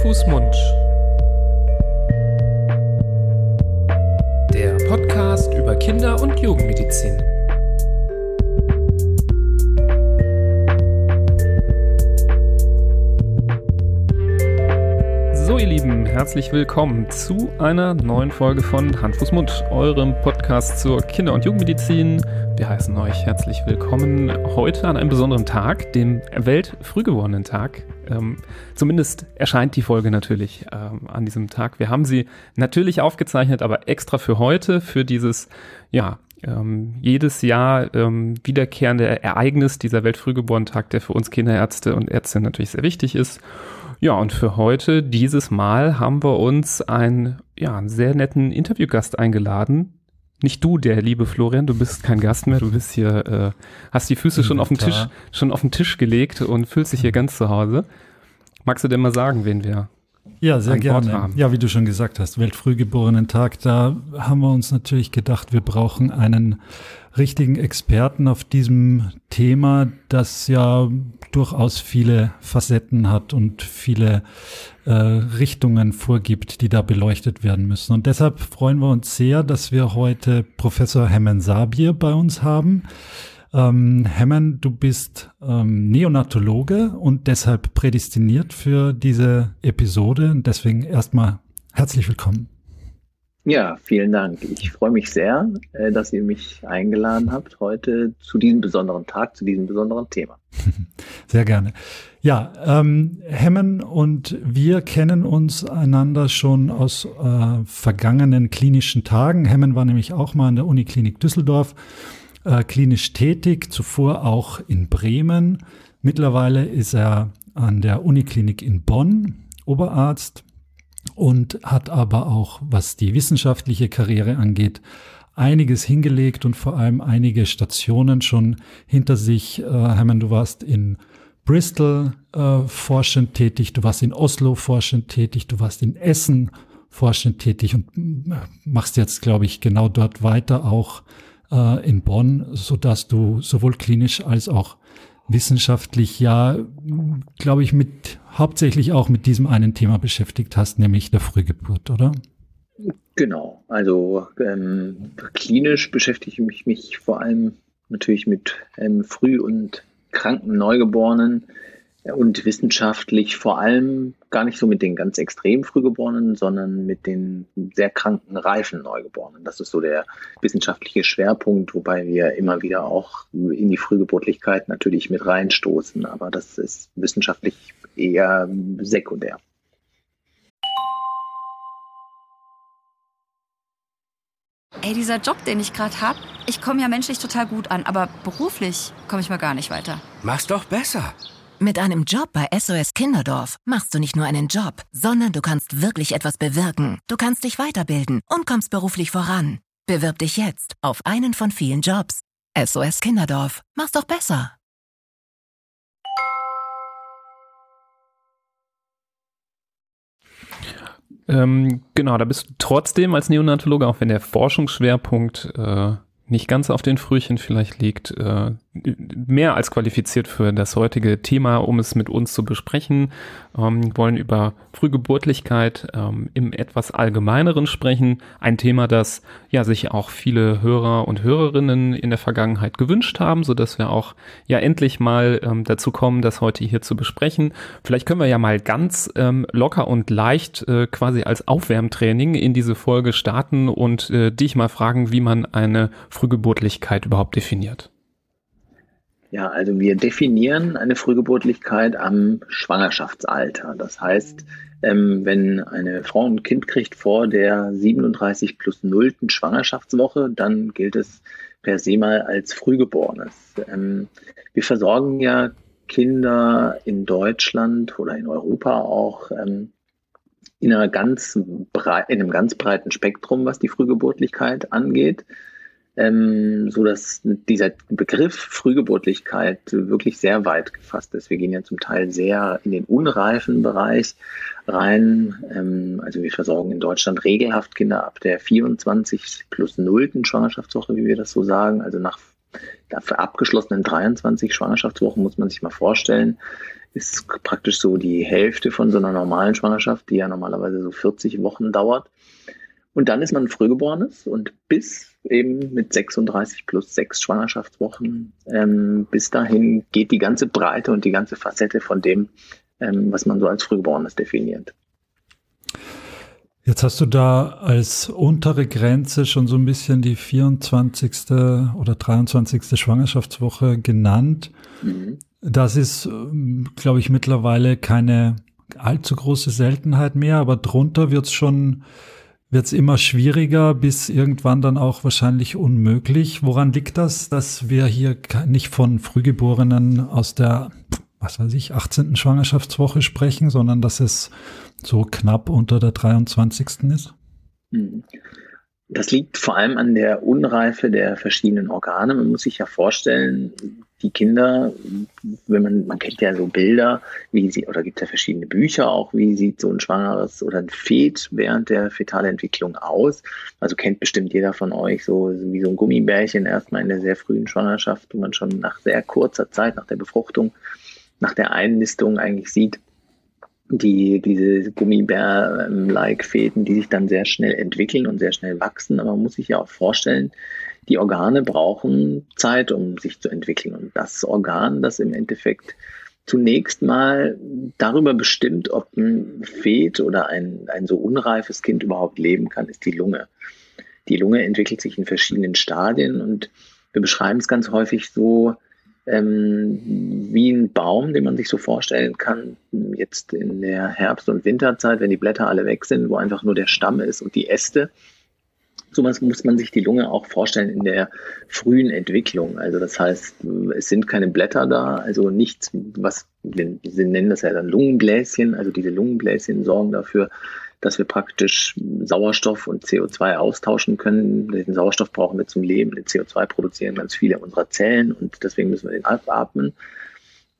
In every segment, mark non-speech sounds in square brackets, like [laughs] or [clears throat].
Fuß, Mund. Der Podcast über Kinder- und Jugendmedizin. So, ihr Lieben, herzlich willkommen zu einer neuen Folge von Hand, Fuß, Mund, eurem Podcast zur Kinder- und Jugendmedizin. Wir heißen euch herzlich willkommen heute an einem besonderen Tag, dem Weltfrühgeborenen-Tag. Ähm, zumindest erscheint die Folge natürlich ähm, an diesem Tag. Wir haben sie natürlich aufgezeichnet, aber extra für heute, für dieses, ja, ähm, jedes Jahr ähm, wiederkehrende Ereignis, dieser Weltfrühgeborenen-Tag, der für uns Kinderärzte und Ärzte natürlich sehr wichtig ist. Ja, und für heute, dieses Mal, haben wir uns einen, ja, einen sehr netten Interviewgast eingeladen, nicht du, der liebe Florian, du bist kein Gast mehr, du bist hier, äh, hast die Füße schon auf den Tisch, schon auf den Tisch gelegt und fühlst dich hier ganz zu Hause. Magst du denn mal sagen, wen wir ja, sehr gerne. Ja, wie du schon gesagt hast, Weltfrühgeborenen-Tag, da haben wir uns natürlich gedacht, wir brauchen einen richtigen Experten auf diesem Thema, das ja durchaus viele Facetten hat und viele äh, Richtungen vorgibt, die da beleuchtet werden müssen. Und deshalb freuen wir uns sehr, dass wir heute Professor Hemmen Sabir bei uns haben. Ähm, Hemmen, du bist ähm, Neonatologe und deshalb prädestiniert für diese Episode. Und deswegen erstmal herzlich willkommen. Ja, vielen Dank. Ich freue mich sehr, äh, dass ihr mich eingeladen habt heute zu diesem besonderen Tag, zu diesem besonderen Thema. [laughs] Sehr gerne. Ja, ähm, Hemmen und wir kennen uns einander schon aus äh, vergangenen klinischen Tagen. Hemmen war nämlich auch mal an der Uniklinik Düsseldorf äh, klinisch tätig, zuvor auch in Bremen. Mittlerweile ist er an der Uniklinik in Bonn Oberarzt und hat aber auch, was die wissenschaftliche Karriere angeht, einiges hingelegt und vor allem einige Stationen schon hinter sich. Äh, Hermann, du warst in Bristol äh, forschend tätig, du warst in Oslo forschend tätig, du warst in Essen forschend tätig und äh, machst jetzt, glaube ich, genau dort weiter auch äh, in Bonn, so dass du sowohl klinisch als auch wissenschaftlich ja, glaube ich, mit hauptsächlich auch mit diesem einen Thema beschäftigt hast, nämlich der Frühgeburt, oder? Genau, also ähm, klinisch beschäftige ich mich vor allem natürlich mit ähm, früh- und kranken Neugeborenen und wissenschaftlich vor allem gar nicht so mit den ganz extrem Frühgeborenen, sondern mit den sehr kranken, reifen Neugeborenen. Das ist so der wissenschaftliche Schwerpunkt, wobei wir immer wieder auch in die Frühgeburtlichkeit natürlich mit reinstoßen. Aber das ist wissenschaftlich eher sekundär. Ey, dieser Job, den ich gerade habe, ich komme ja menschlich total gut an, aber beruflich komme ich mal gar nicht weiter. Mach's doch besser. Mit einem Job bei SOS Kinderdorf machst du nicht nur einen Job, sondern du kannst wirklich etwas bewirken. Du kannst dich weiterbilden und kommst beruflich voran. Bewirb dich jetzt auf einen von vielen Jobs. SOS Kinderdorf. Mach's doch besser. Ähm, genau, da bist du trotzdem als Neonatologe, auch wenn der Forschungsschwerpunkt äh, nicht ganz auf den Frühchen vielleicht liegt, äh, mehr als qualifiziert für das heutige Thema, um es mit uns zu besprechen. Ähm, wollen über Frühgeburtlichkeit ähm, im etwas allgemeineren sprechen. Ein Thema, das ja sich auch viele Hörer und Hörerinnen in der Vergangenheit gewünscht haben, so dass wir auch ja endlich mal ähm, dazu kommen, das heute hier zu besprechen. Vielleicht können wir ja mal ganz ähm, locker und leicht äh, quasi als Aufwärmtraining in diese Folge starten und äh, dich mal fragen, wie man eine Frühgeburtlichkeit überhaupt definiert. Ja, also wir definieren eine Frühgeburtlichkeit am Schwangerschaftsalter. Das heißt, ähm, wenn eine Frau ein Kind kriegt vor der 37 plus 0. Schwangerschaftswoche, dann gilt es per se mal als Frühgeborenes. Ähm, wir versorgen ja Kinder in Deutschland oder in Europa auch ähm, in, ganz in einem ganz breiten Spektrum, was die Frühgeburtlichkeit angeht ähm, so dass dieser Begriff Frühgeburtlichkeit wirklich sehr weit gefasst ist. Wir gehen ja zum Teil sehr in den unreifen Bereich rein. Ähm, also wir versorgen in Deutschland regelhaft Kinder ab der 24 plus 0. Schwangerschaftswoche, wie wir das so sagen. Also nach dafür abgeschlossenen 23 Schwangerschaftswochen muss man sich mal vorstellen, ist praktisch so die Hälfte von so einer normalen Schwangerschaft, die ja normalerweise so 40 Wochen dauert. Und dann ist man Frühgeborenes und bis eben mit 36 plus 6 Schwangerschaftswochen, ähm, bis dahin geht die ganze Breite und die ganze Facette von dem, ähm, was man so als Frühgeborenes definiert. Jetzt hast du da als untere Grenze schon so ein bisschen die 24. oder 23. Schwangerschaftswoche genannt. Mhm. Das ist, ähm, glaube ich, mittlerweile keine allzu große Seltenheit mehr, aber drunter wird es schon wird es immer schwieriger, bis irgendwann dann auch wahrscheinlich unmöglich. Woran liegt das, dass wir hier nicht von Frühgeborenen aus der, was weiß ich, 18. Schwangerschaftswoche sprechen, sondern dass es so knapp unter der 23. ist? Mhm. Das liegt vor allem an der Unreife der verschiedenen Organe. Man muss sich ja vorstellen, die Kinder, wenn man, man kennt ja so Bilder, wie sie, oder gibt ja verschiedene Bücher auch, wie sieht so ein schwangeres oder ein Fet während der Fetalentwicklung aus. Also kennt bestimmt jeder von euch so wie so ein Gummibärchen erstmal in der sehr frühen Schwangerschaft, wo man schon nach sehr kurzer Zeit, nach der Befruchtung, nach der Einnistung eigentlich sieht, die, diese Gummibär-like Fäden, die sich dann sehr schnell entwickeln und sehr schnell wachsen. Aber man muss sich ja auch vorstellen, die Organe brauchen Zeit, um sich zu entwickeln. Und das Organ, das im Endeffekt zunächst mal darüber bestimmt, ob ein Fet oder ein, ein so unreifes Kind überhaupt leben kann, ist die Lunge. Die Lunge entwickelt sich in verschiedenen Stadien und wir beschreiben es ganz häufig so, ähm, wie ein Baum, den man sich so vorstellen kann, jetzt in der Herbst- und Winterzeit, wenn die Blätter alle weg sind, wo einfach nur der Stamm ist und die Äste. So was muss man sich die Lunge auch vorstellen in der frühen Entwicklung. Also das heißt, es sind keine Blätter da, also nichts, was wir, wir nennen das ja dann Lungenbläschen. Also diese Lungenbläschen sorgen dafür, dass wir praktisch Sauerstoff und CO2 austauschen können. Den Sauerstoff brauchen wir zum Leben. Den CO2 produzieren ganz viele unserer Zellen und deswegen müssen wir den abatmen.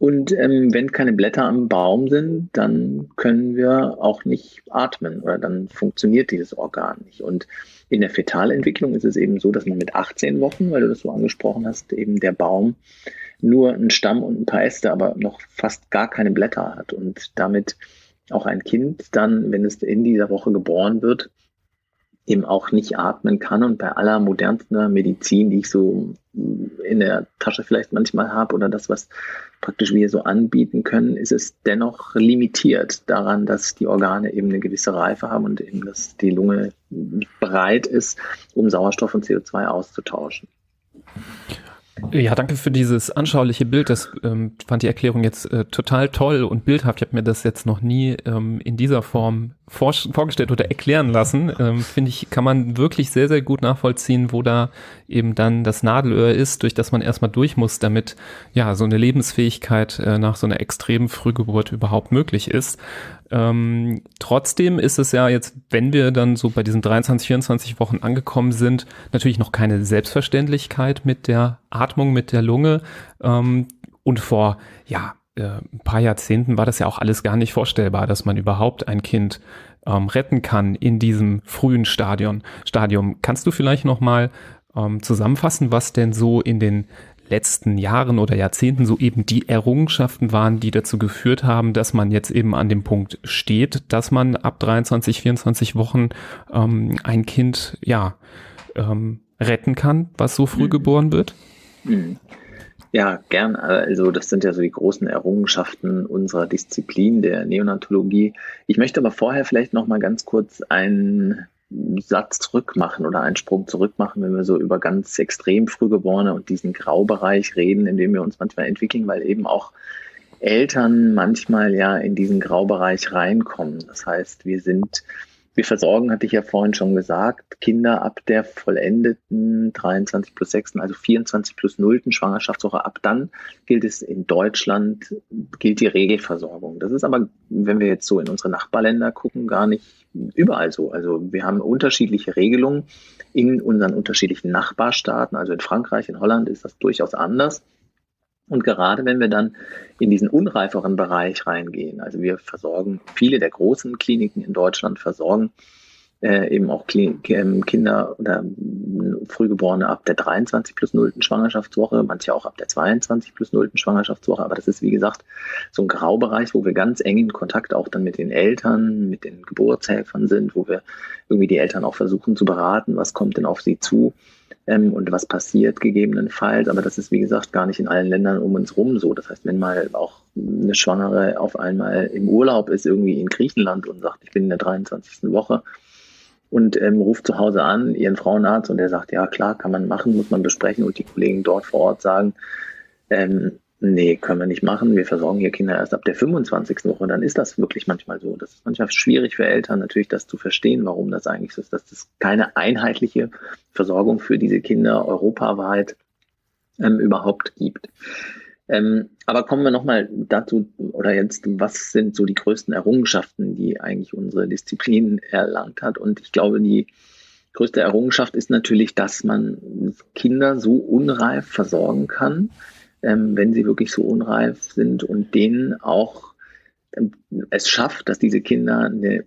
Und ähm, wenn keine Blätter am Baum sind, dann können wir auch nicht atmen oder dann funktioniert dieses Organ nicht. Und in der Fetalentwicklung ist es eben so, dass man mit 18 Wochen, weil du das so angesprochen hast, eben der Baum nur einen Stamm und ein paar Äste, aber noch fast gar keine Blätter hat und damit auch ein Kind dann, wenn es in dieser Woche geboren wird, eben auch nicht atmen kann. Und bei aller modernster Medizin, die ich so in der Tasche vielleicht manchmal habe oder das, was praktisch wir so anbieten können, ist es dennoch limitiert daran, dass die Organe eben eine gewisse Reife haben und eben, dass die Lunge bereit ist, um Sauerstoff und CO2 auszutauschen. Ja, danke für dieses anschauliche Bild. Das ähm, fand die Erklärung jetzt äh, total toll und bildhaft. Ich habe mir das jetzt noch nie ähm, in dieser Form vor, vorgestellt oder erklären lassen. Ähm, Finde ich, kann man wirklich sehr, sehr gut nachvollziehen, wo da eben dann das Nadelöhr ist, durch das man erstmal durch muss, damit ja so eine Lebensfähigkeit äh, nach so einer extremen Frühgeburt überhaupt möglich ist. Ähm, trotzdem ist es ja jetzt, wenn wir dann so bei diesen 23, 24 Wochen angekommen sind, natürlich noch keine Selbstverständlichkeit mit der Atmung, mit der Lunge. Ähm, und vor, ja, äh, ein paar Jahrzehnten war das ja auch alles gar nicht vorstellbar, dass man überhaupt ein Kind ähm, retten kann in diesem frühen Stadion, Stadium. Kannst du vielleicht noch mal ähm, zusammenfassen, was denn so in den letzten Jahren oder Jahrzehnten so eben die Errungenschaften waren, die dazu geführt haben, dass man jetzt eben an dem Punkt steht, dass man ab 23, 24 Wochen ähm, ein Kind ja ähm, retten kann, was so früh mhm. geboren wird? Mhm. Ja, gern. Also das sind ja so die großen Errungenschaften unserer Disziplin der Neonatologie. Ich möchte aber vorher vielleicht noch mal ganz kurz ein Satz zurück machen oder einen Sprung zurück machen, wenn wir so über ganz extrem Frühgeborene und diesen Graubereich reden, in dem wir uns manchmal entwickeln, weil eben auch Eltern manchmal ja in diesen Graubereich reinkommen. Das heißt, wir sind wir versorgen, hatte ich ja vorhin schon gesagt, Kinder ab der vollendeten 23 plus 6, also 24 plus 0. Schwangerschaftswoche. Ab dann gilt es in Deutschland, gilt die Regelversorgung. Das ist aber, wenn wir jetzt so in unsere Nachbarländer gucken, gar nicht überall so. Also wir haben unterschiedliche Regelungen in unseren unterschiedlichen Nachbarstaaten. Also in Frankreich, in Holland ist das durchaus anders. Und gerade wenn wir dann in diesen unreiferen Bereich reingehen, also wir versorgen, viele der großen Kliniken in Deutschland versorgen äh, eben auch ähm, Kinder oder Frühgeborene ab der 23 plus 0. Schwangerschaftswoche, manche auch ab der 22 plus 0. Schwangerschaftswoche. Aber das ist, wie gesagt, so ein Graubereich, wo wir ganz eng in Kontakt auch dann mit den Eltern, mit den Geburtshelfern sind, wo wir irgendwie die Eltern auch versuchen zu beraten, was kommt denn auf sie zu ähm, und was passiert gegebenenfalls. Aber das ist, wie gesagt, gar nicht in allen Ländern um uns rum so. Das heißt, wenn mal auch eine Schwangere auf einmal im Urlaub ist, irgendwie in Griechenland und sagt, ich bin in der 23. Woche, und ähm, ruft zu Hause an, ihren Frauenarzt, und der sagt, ja klar, kann man machen, muss man besprechen. Und die Kollegen dort vor Ort sagen, ähm, nee, können wir nicht machen. Wir versorgen hier Kinder erst ab der 25. Woche. Und dann ist das wirklich manchmal so. Das ist manchmal schwierig für Eltern natürlich, das zu verstehen, warum das eigentlich so ist, dass es keine einheitliche Versorgung für diese Kinder europaweit ähm, überhaupt gibt. Ähm, aber kommen wir nochmal dazu, oder jetzt, was sind so die größten Errungenschaften, die eigentlich unsere Disziplin erlangt hat? Und ich glaube, die größte Errungenschaft ist natürlich, dass man Kinder so unreif versorgen kann, ähm, wenn sie wirklich so unreif sind und denen auch ähm, es schafft, dass diese Kinder eine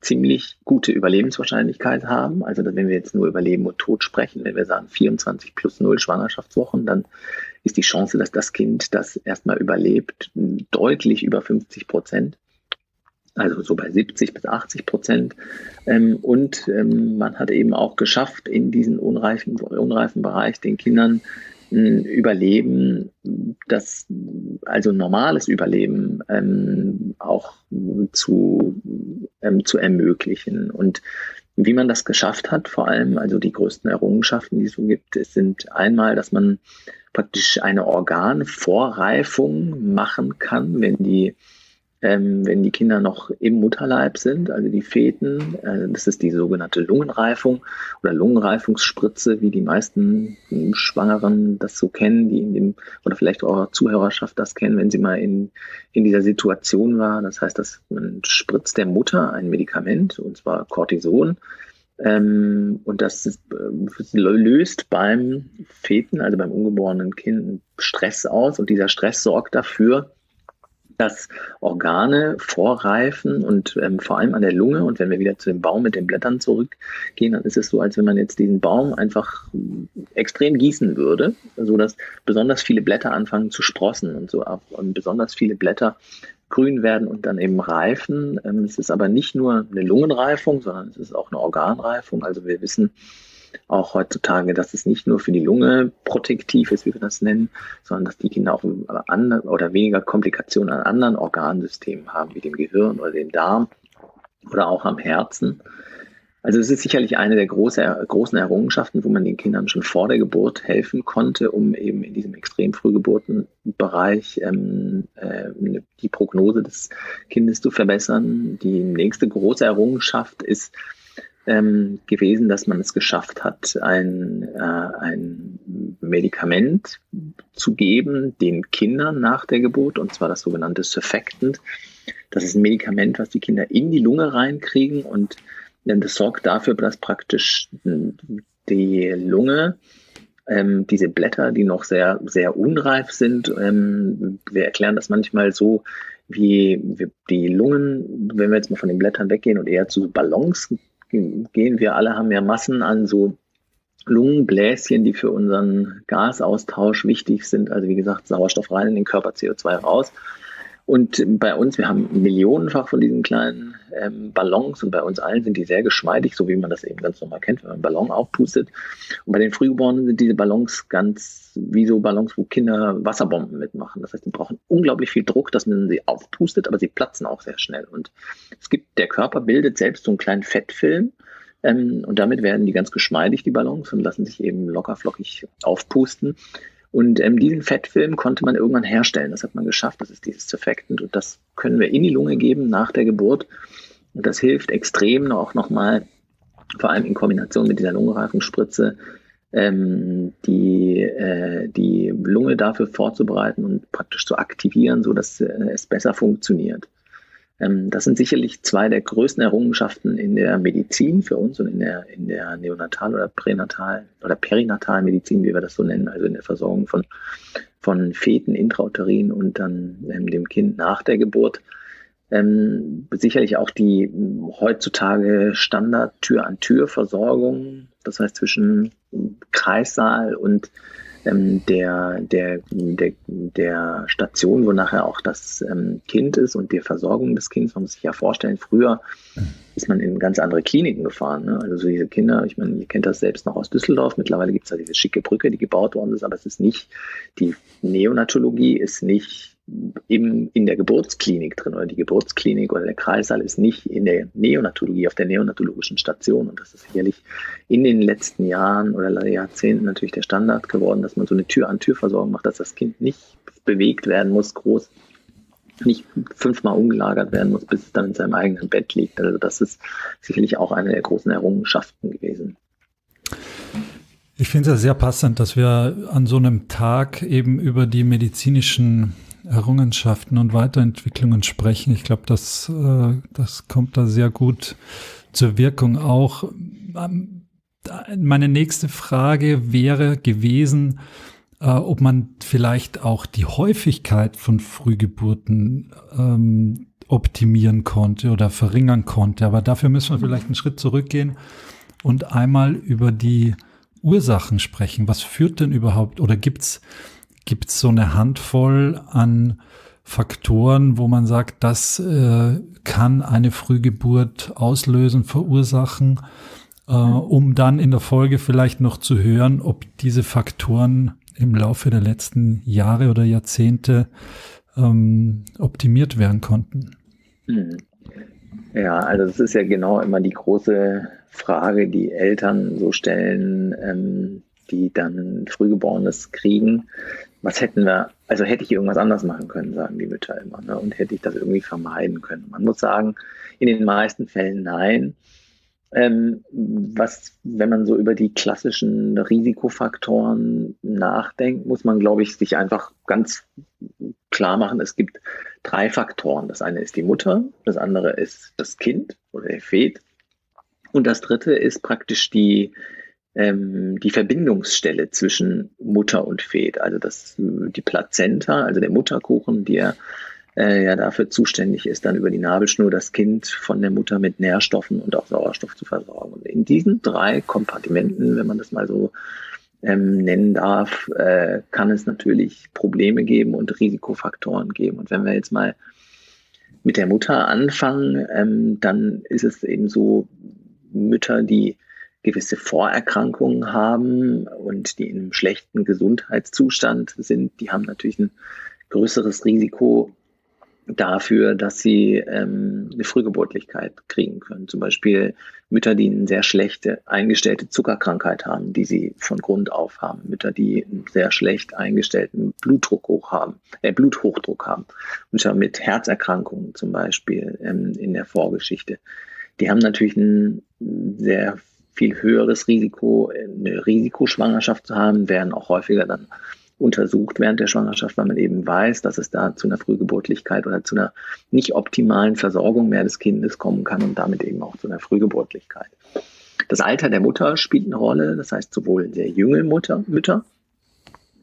ziemlich gute Überlebenswahrscheinlichkeit haben. Also wenn wir jetzt nur über Leben und Tod sprechen, wenn wir sagen 24 plus 0 Schwangerschaftswochen, dann ist die Chance, dass das Kind das erstmal überlebt, deutlich über 50 Prozent. Also so bei 70 bis 80 Prozent. Ähm, und ähm, man hat eben auch geschafft, in diesen unreifen, unreifen Bereich den Kindern ein Überleben, das also normales Überleben ähm, auch zu, zu ermöglichen. Und wie man das geschafft hat, vor allem also die größten Errungenschaften, die es so gibt, sind einmal, dass man praktisch eine Organvorreifung machen kann, wenn die, ähm, wenn die Kinder noch im Mutterleib sind, also die Feten. Äh, das ist die sogenannte Lungenreifung oder Lungenreifungsspritze, wie die meisten Schwangeren das so kennen, die in dem, oder vielleicht auch Zuhörerschaft das kennen, wenn sie mal in, in dieser Situation war. Das heißt, dass man spritzt der Mutter ein Medikament, und zwar Cortison, ähm, und das ist, äh, löst beim Feten, also beim ungeborenen Kind, Stress aus. Und dieser Stress sorgt dafür, dass Organe vorreifen und ähm, vor allem an der Lunge. Und wenn wir wieder zu dem Baum mit den Blättern zurückgehen, dann ist es so, als wenn man jetzt diesen Baum einfach extrem gießen würde, sodass besonders viele Blätter anfangen zu sprossen und so und besonders viele Blätter grün werden und dann eben reifen. Ähm, es ist aber nicht nur eine Lungenreifung, sondern es ist auch eine Organreifung. Also wir wissen auch heutzutage, dass es nicht nur für die Lunge protektiv ist, wie wir das nennen, sondern dass die Kinder auch andere oder weniger Komplikationen an anderen Organsystemen haben, wie dem Gehirn oder dem Darm oder auch am Herzen. Also es ist sicherlich eine der große, großen Errungenschaften, wo man den Kindern schon vor der Geburt helfen konnte, um eben in diesem extrem Frühgeburtenbereich ähm, äh, die Prognose des Kindes zu verbessern. Die nächste große Errungenschaft ist ähm, gewesen, dass man es geschafft hat, ein, äh, ein Medikament zu geben den Kindern nach der Geburt, und zwar das sogenannte Surfactant. Das ist ein Medikament, was die Kinder in die Lunge reinkriegen und denn das sorgt dafür, dass praktisch die Lunge ähm, diese Blätter, die noch sehr, sehr unreif sind, ähm, wir erklären das manchmal so, wie, wie die Lungen, wenn wir jetzt mal von den Blättern weggehen und eher zu Ballons gehen, wir alle haben ja Massen an so Lungenbläschen, die für unseren Gasaustausch wichtig sind. Also wie gesagt, Sauerstoff rein in den Körper, CO2 raus. Und bei uns, wir haben millionenfach von diesen kleinen ähm, Ballons und bei uns allen sind die sehr geschmeidig, so wie man das eben ganz normal kennt, wenn man einen Ballon aufpustet. Und bei den Frühgeborenen sind diese Ballons ganz wie so Ballons, wo Kinder Wasserbomben mitmachen. Das heißt, die brauchen unglaublich viel Druck, dass man sie aufpustet, aber sie platzen auch sehr schnell. Und es gibt, der Körper bildet selbst so einen kleinen Fettfilm, ähm, und damit werden die ganz geschmeidig, die Ballons, und lassen sich eben lockerflockig aufpusten. Und ähm, diesen Fettfilm konnte man irgendwann herstellen. Das hat man geschafft. Das ist dieses Surfactant. Und das können wir in die Lunge geben nach der Geburt. Und das hilft extrem auch nochmal, vor allem in Kombination mit dieser Lungenreifungsspritze, ähm, die, äh, die Lunge dafür vorzubereiten und praktisch zu aktivieren, sodass äh, es besser funktioniert. Ähm, das sind sicherlich zwei der größten Errungenschaften in der Medizin für uns und in der, in der Neonatal- oder Pränatal- oder Perinatalmedizin, wie wir das so nennen, also in der Versorgung von, von Feten intrauterin und dann ähm, dem Kind nach der Geburt. Ähm, sicherlich auch die heutzutage Standard-Tür-an-Tür-Versorgung, das heißt zwischen Kreissaal und ähm, der, der, der, der Station, wo nachher auch das ähm, Kind ist und die Versorgung des Kindes. Man muss sich ja vorstellen, früher ist man in ganz andere Kliniken gefahren. Ne? Also so diese Kinder, ich meine, ihr kennt das selbst noch aus Düsseldorf. Mittlerweile gibt es da diese schicke Brücke, die gebaut worden ist, aber es ist nicht, die Neonatologie ist nicht im, in der Geburtsklinik drin oder die Geburtsklinik oder der Kreissaal ist nicht in der Neonatologie, auf der neonatologischen Station. Und das ist sicherlich in den letzten Jahren oder Jahrzehnten natürlich der Standard geworden, dass man so eine Tür-an-Tür-Versorgung macht, dass das Kind nicht bewegt werden muss, groß, nicht fünfmal umgelagert werden muss, bis es dann in seinem eigenen Bett liegt. Also das ist sicherlich auch eine der großen Errungenschaften gewesen. Ich finde es ja sehr passend, dass wir an so einem Tag eben über die medizinischen Errungenschaften und Weiterentwicklungen sprechen. Ich glaube, das, äh, das kommt da sehr gut zur Wirkung auch. Ähm, meine nächste Frage wäre gewesen, äh, ob man vielleicht auch die Häufigkeit von Frühgeburten ähm, optimieren konnte oder verringern konnte. Aber dafür müssen wir vielleicht einen Schritt zurückgehen und einmal über die Ursachen sprechen. Was führt denn überhaupt oder gibt's Gibt es so eine Handvoll an Faktoren, wo man sagt, das äh, kann eine Frühgeburt auslösen, verursachen, äh, um dann in der Folge vielleicht noch zu hören, ob diese Faktoren im Laufe der letzten Jahre oder Jahrzehnte ähm, optimiert werden konnten? Hm. Ja, also das ist ja genau immer die große Frage, die Eltern so stellen, ähm, die dann Frühgeborenes kriegen was hätten wir, also hätte ich irgendwas anders machen können, sagen die Mütter immer, ne? und hätte ich das irgendwie vermeiden können. Man muss sagen, in den meisten Fällen nein. Ähm, was, wenn man so über die klassischen Risikofaktoren nachdenkt, muss man, glaube ich, sich einfach ganz klar machen, es gibt drei Faktoren. Das eine ist die Mutter, das andere ist das Kind oder der Fet und das dritte ist praktisch die, ähm, die Verbindungsstelle zwischen Mutter und Fet, also das, die Plazenta, also der Mutterkuchen, der äh, ja dafür zuständig ist, dann über die Nabelschnur das Kind von der Mutter mit Nährstoffen und auch Sauerstoff zu versorgen. Und in diesen drei Kompartimenten, wenn man das mal so ähm, nennen darf, äh, kann es natürlich Probleme geben und Risikofaktoren geben. Und wenn wir jetzt mal mit der Mutter anfangen, ähm, dann ist es eben so, Mütter, die gewisse Vorerkrankungen haben und die in einem schlechten Gesundheitszustand sind, die haben natürlich ein größeres Risiko dafür, dass sie ähm, eine Frühgeburtlichkeit kriegen können. Zum Beispiel Mütter, die eine sehr schlechte eingestellte Zuckerkrankheit haben, die sie von Grund auf haben. Mütter, die einen sehr schlecht eingestellten Blutdruck hoch haben, äh, Bluthochdruck haben. Mütter mit Herzerkrankungen zum Beispiel ähm, in der Vorgeschichte. Die haben natürlich ein sehr viel höheres Risiko, eine Risikoschwangerschaft zu haben, werden auch häufiger dann untersucht während der Schwangerschaft, weil man eben weiß, dass es da zu einer Frühgeburtlichkeit oder zu einer nicht optimalen Versorgung mehr des Kindes kommen kann und damit eben auch zu einer Frühgeburtlichkeit. Das Alter der Mutter spielt eine Rolle, das heißt sowohl sehr junge Mutter, Mütter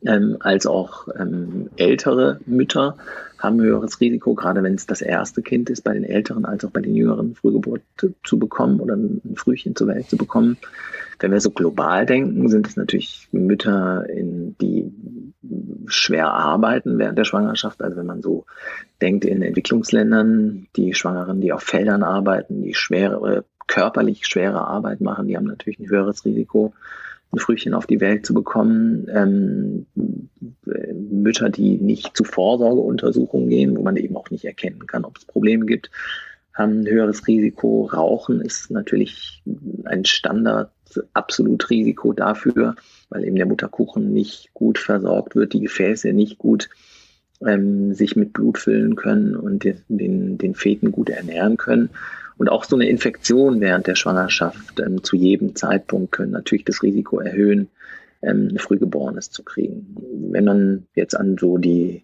ähm, als auch ähm, ältere Mütter haben höheres Risiko, gerade wenn es das erste Kind ist, bei den älteren als auch bei den jüngeren Frühgeburt zu bekommen oder ein Frühchen zur Welt zu bekommen. Wenn wir so global denken, sind es natürlich Mütter, in, die schwer arbeiten während der Schwangerschaft. Also wenn man so denkt in Entwicklungsländern, die Schwangeren, die auf Feldern arbeiten, die schwere, körperlich schwere Arbeit machen, die haben natürlich ein höheres Risiko ein Frühchen auf die Welt zu bekommen. Ähm, Mütter, die nicht zu Vorsorgeuntersuchungen gehen, wo man eben auch nicht erkennen kann, ob es Probleme gibt, haben ein höheres Risiko. Rauchen ist natürlich ein Standard, absolut Risiko dafür, weil eben der Mutterkuchen nicht gut versorgt wird, die Gefäße nicht gut ähm, sich mit Blut füllen können und den, den Feten gut ernähren können. Und auch so eine Infektion während der Schwangerschaft ähm, zu jedem Zeitpunkt können natürlich das Risiko erhöhen, ähm, Frühgeborenes zu kriegen. Wenn man jetzt an so die,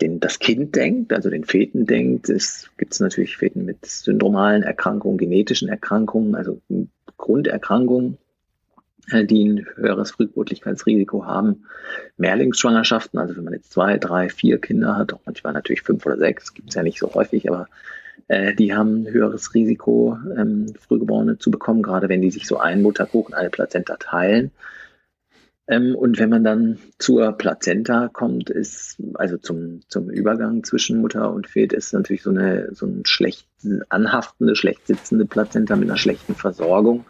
den, das Kind denkt, also den Feten denkt, gibt es natürlich Feten mit syndromalen Erkrankungen, genetischen Erkrankungen, also Grunderkrankungen, äh, die ein höheres Frühgeburtlichkeitsrisiko haben. Mehrlingsschwangerschaften, also wenn man jetzt zwei, drei, vier Kinder hat, auch manchmal natürlich fünf oder sechs, gibt es ja nicht so häufig, aber äh, die haben ein höheres Risiko, ähm, Frühgeborene zu bekommen, gerade wenn die sich so einen Mutterkuchen, eine Plazenta teilen. Ähm, und wenn man dann zur Plazenta kommt, ist, also zum, zum Übergang zwischen Mutter und Fet, ist natürlich so eine, so ein schlecht anhaftende, schlecht sitzende Plazenta mit einer schlechten Versorgung,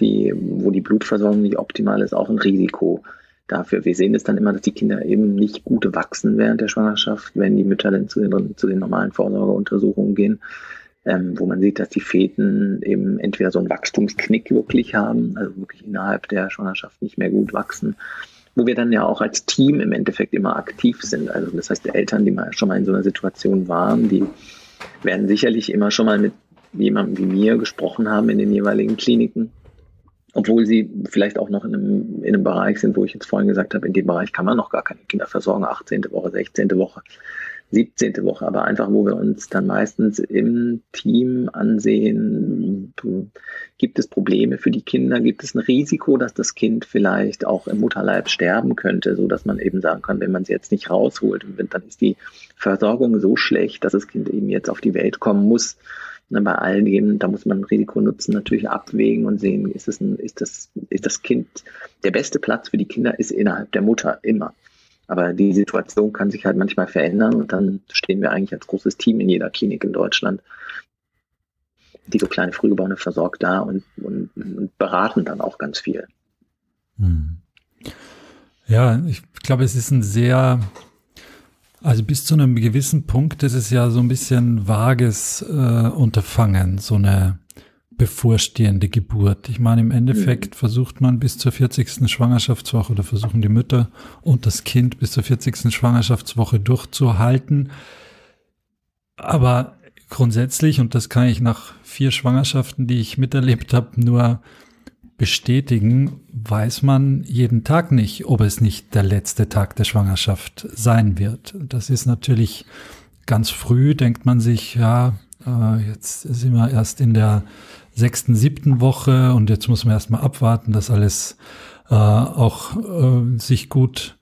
die, wo die Blutversorgung nicht optimal ist, auch ein Risiko dafür. Wir sehen es dann immer, dass die Kinder eben nicht gut wachsen während der Schwangerschaft, wenn die Mütter dann zu den, zu den normalen Vorsorgeuntersuchungen gehen ähm, wo man sieht, dass die Feten eben entweder so einen Wachstumsknick wirklich haben, also wirklich innerhalb der Schwangerschaft nicht mehr gut wachsen, wo wir dann ja auch als Team im Endeffekt immer aktiv sind. Also das heißt, die Eltern, die mal schon mal in so einer Situation waren, die werden sicherlich immer schon mal mit jemandem wie mir gesprochen haben in den jeweiligen Kliniken, obwohl sie vielleicht auch noch in einem, in einem Bereich sind, wo ich jetzt vorhin gesagt habe, in dem Bereich kann man noch gar keine Kinder versorgen, 18. Woche, 16. Woche. 17. Woche, aber einfach, wo wir uns dann meistens im Team ansehen, gibt es Probleme für die Kinder, gibt es ein Risiko, dass das Kind vielleicht auch im Mutterleib sterben könnte, so dass man eben sagen kann, wenn man es jetzt nicht rausholt, dann ist die Versorgung so schlecht, dass das Kind eben jetzt auf die Welt kommen muss. Und bei all dem, da muss man Risiko-Nutzen natürlich abwägen und sehen, ist das, ein, ist, das, ist das Kind, der beste Platz für die Kinder ist innerhalb der Mutter immer. Aber die Situation kann sich halt manchmal verändern und dann stehen wir eigentlich als großes Team in jeder Klinik in Deutschland, die so kleine Frühgeborene versorgt da und, und, und beraten dann auch ganz viel. Hm. Ja, ich glaube, es ist ein sehr, also bis zu einem gewissen Punkt ist es ja so ein bisschen vages äh, Unterfangen, so eine bevorstehende Geburt. Ich meine, im Endeffekt mhm. versucht man bis zur 40. Schwangerschaftswoche oder versuchen die Mütter und das Kind bis zur 40. Schwangerschaftswoche durchzuhalten. Aber grundsätzlich, und das kann ich nach vier Schwangerschaften, die ich miterlebt habe, nur bestätigen, weiß man jeden Tag nicht, ob es nicht der letzte Tag der Schwangerschaft sein wird. Das ist natürlich ganz früh, denkt man sich, ja, äh, jetzt sind wir erst in der sechsten, siebten Woche und jetzt muss man erstmal abwarten, dass alles äh, auch äh, sich gut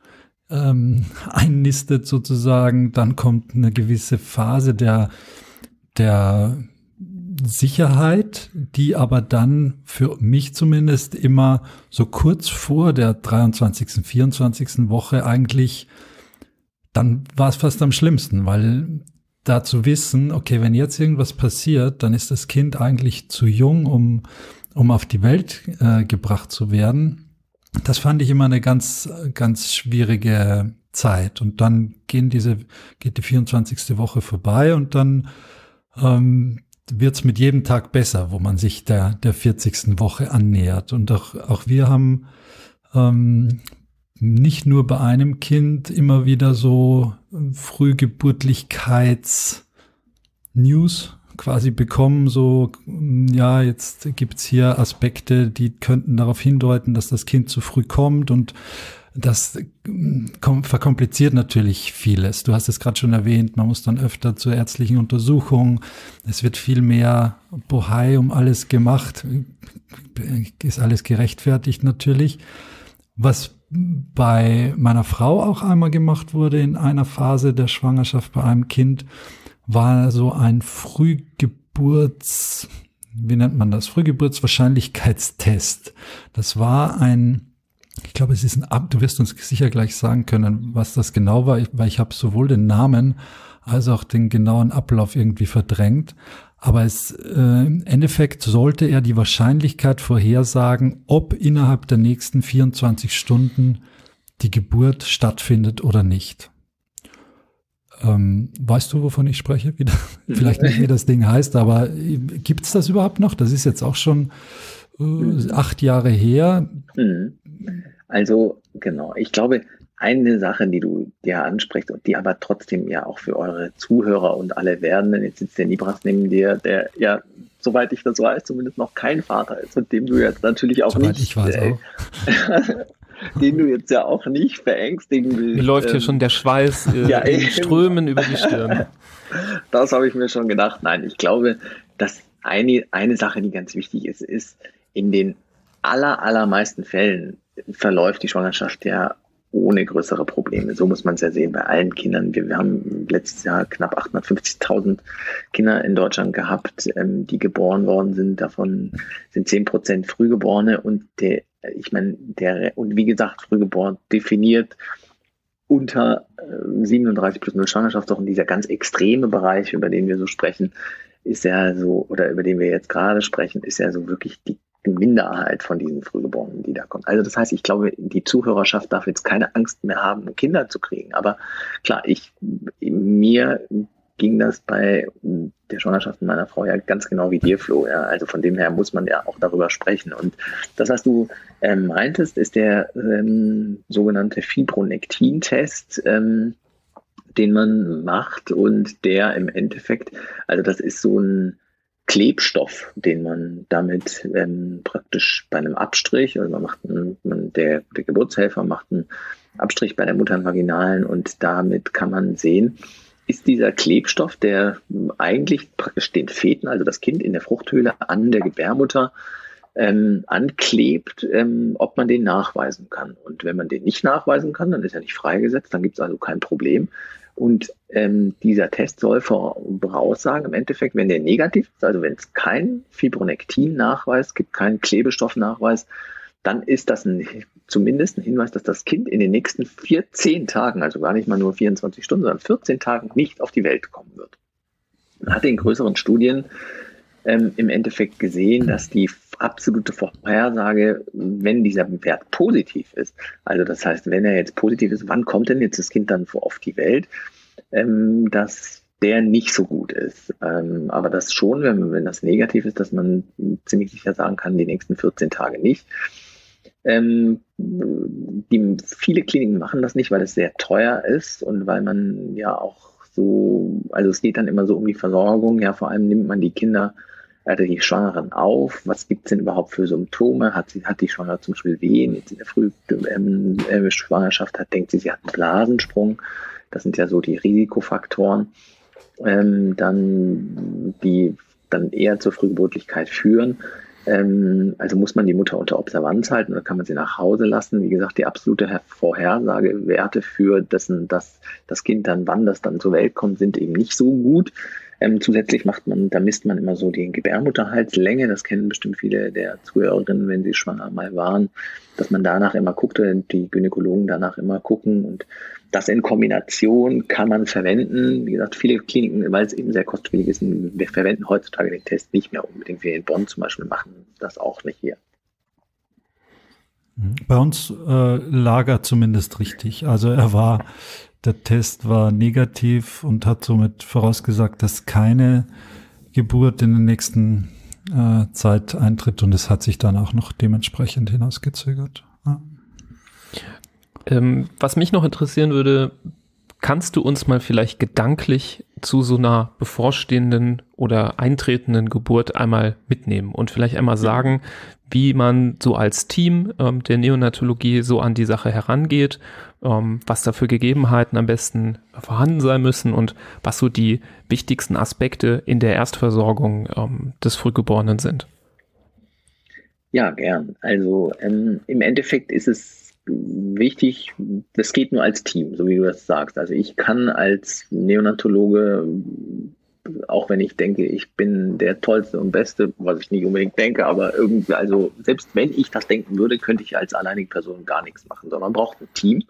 ähm, [laughs] einnistet sozusagen. Dann kommt eine gewisse Phase der, der Sicherheit, die aber dann für mich zumindest immer so kurz vor der 23., 24. Woche eigentlich, dann war es fast am schlimmsten, weil da zu wissen, okay, wenn jetzt irgendwas passiert, dann ist das Kind eigentlich zu jung, um, um auf die Welt äh, gebracht zu werden. Das fand ich immer eine ganz, ganz schwierige Zeit. Und dann gehen diese, geht die 24. Woche vorbei und dann ähm, wird es mit jedem Tag besser, wo man sich der, der 40. Woche annähert. Und auch, auch wir haben ähm, nicht nur bei einem Kind immer wieder so Frühgeburtlichkeits-News quasi bekommen, so, ja, jetzt gibt's hier Aspekte, die könnten darauf hindeuten, dass das Kind zu früh kommt und das verkompliziert natürlich vieles. Du hast es gerade schon erwähnt, man muss dann öfter zur ärztlichen Untersuchung. Es wird viel mehr Bohai um alles gemacht. Ist alles gerechtfertigt natürlich. Was bei meiner Frau auch einmal gemacht wurde in einer Phase der Schwangerschaft bei einem Kind, war so ein Frühgeburts, wie nennt man das? Frühgeburtswahrscheinlichkeitstest. Das war ein, ich glaube, es ist ein Ab, du wirst uns sicher gleich sagen können, was das genau war, weil ich habe sowohl den Namen als auch den genauen Ablauf irgendwie verdrängt. Aber es, äh, im Endeffekt sollte er die Wahrscheinlichkeit vorhersagen, ob innerhalb der nächsten 24 Stunden die Geburt stattfindet oder nicht. Ähm, weißt du, wovon ich spreche? [laughs] Vielleicht nicht, wie das Ding heißt, aber gibt es das überhaupt noch? Das ist jetzt auch schon äh, acht Jahre her. Mhm. Also genau, ich glaube, eine Sache, die du dir ansprichst und die aber trotzdem ja auch für eure Zuhörer und alle Werdenden, jetzt sitzt der Nibras neben dir, der ja, soweit ich das weiß, zumindest noch kein Vater ist und dem du jetzt natürlich auch soweit nicht. Ich weiß äh, auch. [laughs] den du jetzt ja auch nicht verängstigen willst. Mir läuft ähm, hier schon der Schweiß äh, ja, in Strömen über die Stirn. [laughs] Das habe ich mir schon gedacht. Nein, ich glaube, dass eine, eine Sache, die ganz wichtig ist, ist, in den aller, allermeisten Fällen verläuft die Schwangerschaft ja ohne größere Probleme. So muss man es ja sehen bei allen Kindern. Wir, wir haben letztes Jahr knapp 850.000 Kinder in Deutschland gehabt, ähm, die geboren worden sind. Davon sind 10 Prozent Frühgeborene und der, ich meine, der, und wie gesagt, Frühgeboren definiert unter äh, 37 plus 0 Schwangerschaftswochen, dieser ganz extreme Bereich, über den wir so sprechen, ist ja so, oder über den wir jetzt gerade sprechen, ist ja so wirklich die Minderheit von diesen Frühgeborenen, die da kommen. Also das heißt, ich glaube, die Zuhörerschaft darf jetzt keine Angst mehr haben, Kinder zu kriegen. Aber klar, ich, mir ging das bei der Schwangerschaft meiner Frau ja ganz genau wie dir, Flo. Ja. Also von dem her muss man ja auch darüber sprechen. Und das, was du ähm, meintest, ist der ähm, sogenannte Fibronektin-Test. Ähm, den man macht und der im Endeffekt, also das ist so ein Klebstoff, den man damit ähm, praktisch bei einem Abstrich, also man macht einen, man, der, der Geburtshelfer macht einen Abstrich bei der Mutter im Vaginalen und damit kann man sehen, ist dieser Klebstoff, der eigentlich praktisch den Feten, also das Kind in der Fruchthöhle an der Gebärmutter ähm, anklebt, ähm, ob man den nachweisen kann. Und wenn man den nicht nachweisen kann, dann ist er nicht freigesetzt, dann gibt es also kein Problem. Und ähm, dieser Test soll voraussagen, im Endeffekt, wenn der negativ ist, also wenn es keinen Fibronektin-Nachweis gibt, keinen Klebstoff-Nachweis, dann ist das ein, zumindest ein Hinweis, dass das Kind in den nächsten 14 Tagen, also gar nicht mal nur 24 Stunden, sondern 14 Tagen nicht auf die Welt kommen wird. Man hat in größeren Studien ähm, im Endeffekt gesehen, dass die absolute Vorhersage, wenn dieser Wert positiv ist, also das heißt, wenn er jetzt positiv ist, wann kommt denn jetzt das Kind dann auf die Welt, ähm, dass der nicht so gut ist. Ähm, aber das schon, wenn, wenn das negativ ist, dass man ziemlich sicher sagen kann, die nächsten 14 Tage nicht. Ähm, die, viele Kliniken machen das nicht, weil es sehr teuer ist und weil man ja auch so, also es geht dann immer so um die Versorgung. Ja, vor allem nimmt man die Kinder also die Schwangeren auf? Was gibt es denn überhaupt für Symptome? Hat, sie, hat die Schwangere zum Beispiel Wehen jetzt in der Frühschwangerschaft? Ähm, hat, denkt sie, sie hat einen Blasensprung? Das sind ja so die Risikofaktoren, ähm, dann, die dann eher zur Frühgeburtlichkeit führen. Ähm, also muss man die Mutter unter Observanz halten oder kann man sie nach Hause lassen? Wie gesagt, die absolute Vorhersagewerte für dessen, dass das Kind dann, wann das dann zur Welt kommt, sind eben nicht so gut. Ähm, zusätzlich macht man, da misst man immer so die Gebärmutterhalslänge. Das kennen bestimmt viele der Zuhörerinnen, wenn sie schwanger mal waren, dass man danach immer guckt, die Gynäkologen danach immer gucken und das in Kombination kann man verwenden. Wie gesagt, viele Kliniken, weil es eben sehr kostspielig ist, wir verwenden heutzutage den Test nicht mehr unbedingt. Wir in Bonn zum Beispiel machen das auch nicht hier. Bei uns äh, lag er zumindest richtig. Also er war der Test war negativ und hat somit vorausgesagt, dass keine Geburt in der nächsten äh, Zeit eintritt und es hat sich dann auch noch dementsprechend hinausgezögert. Ja. Ähm, was mich noch interessieren würde, kannst du uns mal vielleicht gedanklich zu so einer bevorstehenden oder eintretenden Geburt einmal mitnehmen und vielleicht einmal sagen, wie man so als Team ähm, der Neonatologie so an die Sache herangeht, ähm, was da für Gegebenheiten am besten vorhanden sein müssen und was so die wichtigsten Aspekte in der Erstversorgung ähm, des Frühgeborenen sind. Ja, gern. Also ähm, im Endeffekt ist es wichtig, das geht nur als Team, so wie du das sagst. Also ich kann als Neonatologe, auch wenn ich denke, ich bin der Tollste und Beste, was ich nicht unbedingt denke, aber irgendwie, also selbst wenn ich das denken würde, könnte ich als alleinige Person gar nichts machen, sondern man braucht ein Team.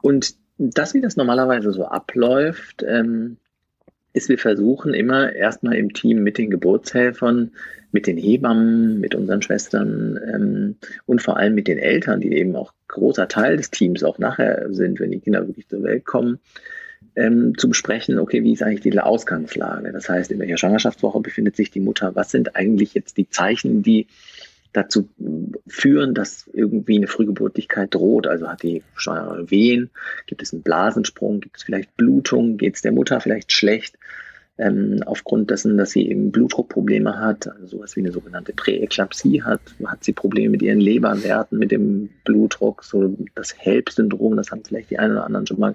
Und das, wie das normalerweise so abläuft, ähm, ist, wir versuchen immer erstmal im Team mit den Geburtshelfern mit den Hebammen, mit unseren Schwestern ähm, und vor allem mit den Eltern, die eben auch großer Teil des Teams auch nachher sind, wenn die Kinder wirklich zur Welt kommen, ähm, zu besprechen, okay, wie ist eigentlich die Ausgangslage? Das heißt, in welcher Schwangerschaftswoche befindet sich die Mutter? Was sind eigentlich jetzt die Zeichen, die dazu führen, dass irgendwie eine Frühgeburtlichkeit droht. Also hat die Schwangere Wehen, gibt es einen Blasensprung, gibt es vielleicht Blutung, geht es der Mutter vielleicht schlecht ähm, aufgrund dessen, dass sie eben Blutdruckprobleme hat, also sowas wie eine sogenannte Präeklampsie hat, hat sie Probleme mit ihren Leberwerten, mit dem Blutdruck, so das HELP-Syndrom, das haben vielleicht die einen oder anderen schon mal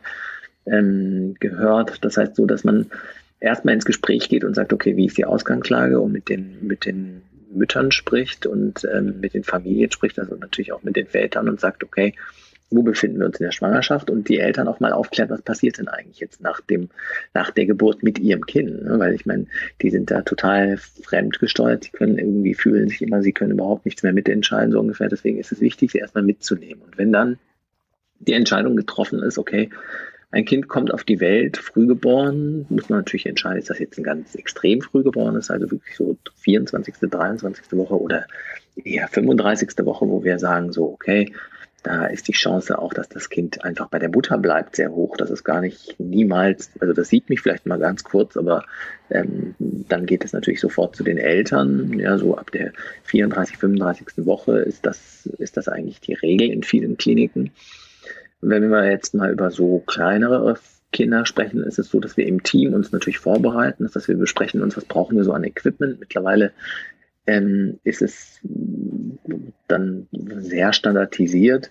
ähm, gehört. Das heißt so, dass man erstmal ins Gespräch geht und sagt, okay, wie ist die Ausgangslage? Und mit den, mit den Müttern spricht und ähm, mit den Familien spricht, also natürlich auch mit den Vätern und sagt, okay, wo befinden wir uns in der Schwangerschaft und die Eltern auch mal aufklärt, was passiert denn eigentlich jetzt nach dem, nach der Geburt mit ihrem Kind. Ne? Weil ich meine, die sind da total fremdgesteuert, sie können irgendwie fühlen sich immer, sie können überhaupt nichts mehr mitentscheiden, so ungefähr. Deswegen ist es wichtig, sie erstmal mitzunehmen. Und wenn dann die Entscheidung getroffen ist, okay, ein Kind kommt auf die Welt, frühgeboren, muss man natürlich entscheiden, ist das jetzt ein ganz extrem frühgeborenes, also wirklich so 24., 23. Woche oder eher 35. Woche, wo wir sagen so, okay, da ist die Chance auch, dass das Kind einfach bei der Mutter bleibt, sehr hoch. Das ist gar nicht niemals, also das sieht mich vielleicht mal ganz kurz, aber ähm, dann geht es natürlich sofort zu den Eltern. Ja, so ab der 34., 35. Woche ist das, ist das eigentlich die Regel in vielen Kliniken. Wenn wir jetzt mal über so kleinere Kinder sprechen, ist es so, dass wir im Team uns natürlich vorbereiten, dass wir besprechen uns, was brauchen wir so an Equipment. Mittlerweile ähm, ist es dann sehr standardisiert,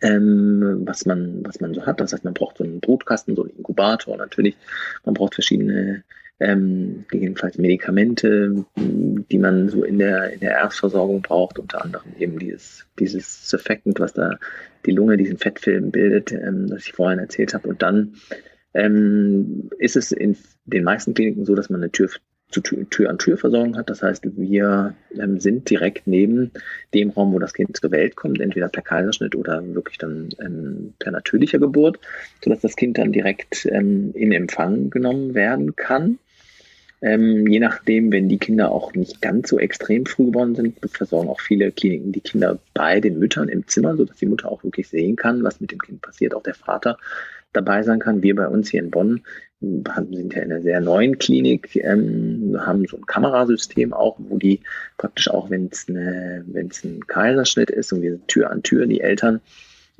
ähm, was, man, was man so hat. Das heißt, man braucht so einen Brutkasten, so einen Inkubator natürlich. Man braucht verschiedene ähm, gegebenenfalls Medikamente, die man so in der, in der Erstversorgung braucht, unter anderem eben dieses, dieses Surfactant, was da die Lunge, diesen Fettfilm bildet, ähm, das ich vorhin erzählt habe. Und dann ähm, ist es in den meisten Kliniken so, dass man eine Tür zu Tür-an-Tür-Versorgung hat. Das heißt, wir ähm, sind direkt neben dem Raum, wo das Kind zur Welt kommt, entweder per Kaiserschnitt oder wirklich dann ähm, per natürlicher Geburt, sodass das Kind dann direkt ähm, in Empfang genommen werden kann. Ähm, je nachdem, wenn die Kinder auch nicht ganz so extrem früh geboren sind, versorgen auch viele Kliniken die Kinder bei den Müttern im Zimmer, sodass die Mutter auch wirklich sehen kann, was mit dem Kind passiert, auch der Vater dabei sein kann. Wir bei uns hier in Bonn sind ja in einer sehr neuen Klinik, ähm, haben so ein Kamerasystem auch, wo die praktisch auch, wenn es es ein Kaiserschnitt ist und wir sind Tür an Tür, die Eltern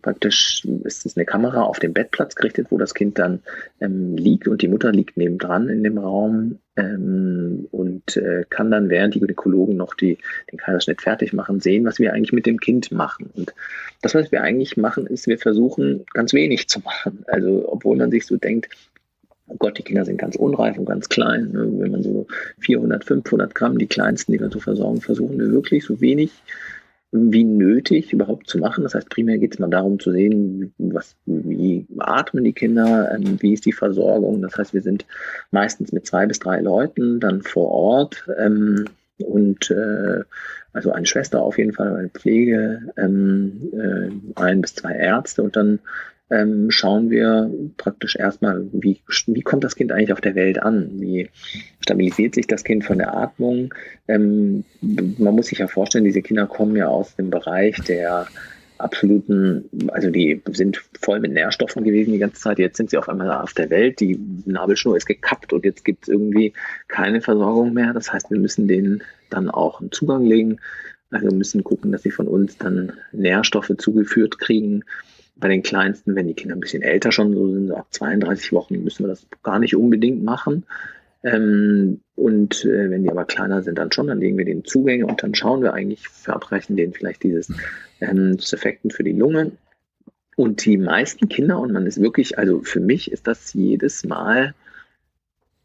praktisch ist es eine Kamera auf dem Bettplatz gerichtet, wo das Kind dann ähm, liegt und die Mutter liegt nebendran in dem Raum ähm, und äh, kann dann, während die Gynäkologen noch die, den Kaiserschnitt fertig machen, sehen, was wir eigentlich mit dem Kind machen. Und das, was wir eigentlich machen, ist, wir versuchen ganz wenig zu machen. Also, obwohl man sich so denkt, oh Gott, die Kinder sind ganz unreif und ganz klein. Ne? Wenn man so 400, 500 Gramm, die kleinsten, die wir so versorgen, versuchen wir wirklich so wenig wie nötig überhaupt zu machen. Das heißt, primär geht es mal darum zu sehen, was, wie atmen die Kinder, ähm, wie ist die Versorgung. Das heißt, wir sind meistens mit zwei bis drei Leuten dann vor Ort ähm, und äh, also eine Schwester auf jeden Fall, eine Pflege, ähm, äh, ein bis zwei Ärzte und dann ähm, schauen wir praktisch erstmal, wie, wie kommt das Kind eigentlich auf der Welt an? Wie stabilisiert sich das Kind von der Atmung? Ähm, man muss sich ja vorstellen, diese Kinder kommen ja aus dem Bereich der absoluten, also die sind voll mit Nährstoffen gewesen die ganze Zeit. Jetzt sind sie auf einmal auf der Welt. Die Nabelschnur ist gekappt und jetzt gibt es irgendwie keine Versorgung mehr. Das heißt, wir müssen denen dann auch einen Zugang legen. Also müssen gucken, dass sie von uns dann Nährstoffe zugeführt kriegen, bei den Kleinsten, wenn die Kinder ein bisschen älter schon so sind, so ab 32 Wochen, müssen wir das gar nicht unbedingt machen. Ähm, und äh, wenn die aber kleiner sind, dann schon, dann legen wir den Zugänge und dann schauen wir eigentlich, verabreichen denen vielleicht dieses ähm, Effekten für die Lunge. Und die meisten Kinder, und man ist wirklich, also für mich ist das jedes Mal,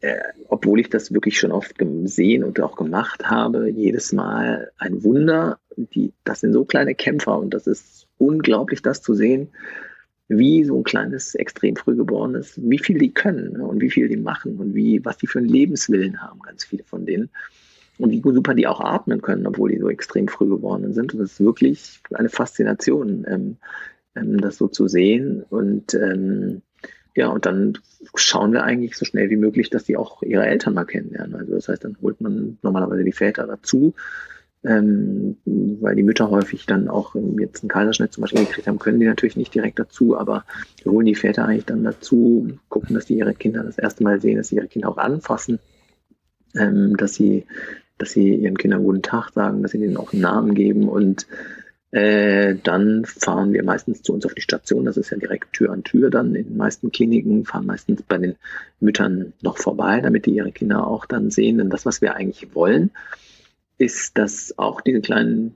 äh, obwohl ich das wirklich schon oft gesehen und auch gemacht habe, jedes Mal ein Wunder. Die, das sind so kleine Kämpfer und das ist unglaublich, das zu sehen, wie so ein kleines, extrem früh geborenes, wie viel die können ne, und wie viel die machen und wie, was die für einen Lebenswillen haben, ganz viele von denen. Und wie super die auch atmen können, obwohl die so extrem früh geboren sind. Und das ist wirklich eine Faszination, ähm, ähm, das so zu sehen. Und ähm, ja, und dann schauen wir eigentlich so schnell wie möglich, dass die auch ihre Eltern mal kennenlernen. Also das heißt, dann holt man normalerweise die Väter dazu ähm, weil die Mütter häufig dann auch jetzt einen Kaiserschnitt zum Beispiel gekriegt haben, können die natürlich nicht direkt dazu, aber wir holen die Väter eigentlich dann dazu, gucken, dass die ihre Kinder das erste Mal sehen, dass sie ihre Kinder auch anfassen, ähm, dass sie, dass sie ihren Kindern guten Tag sagen, dass sie denen auch einen Namen geben und äh, dann fahren wir meistens zu uns auf die Station. Das ist ja direkt Tür an Tür dann in den meisten Kliniken, fahren meistens bei den Müttern noch vorbei, damit die ihre Kinder auch dann sehen. Denn das, was wir eigentlich wollen, ist, dass auch diese kleinen,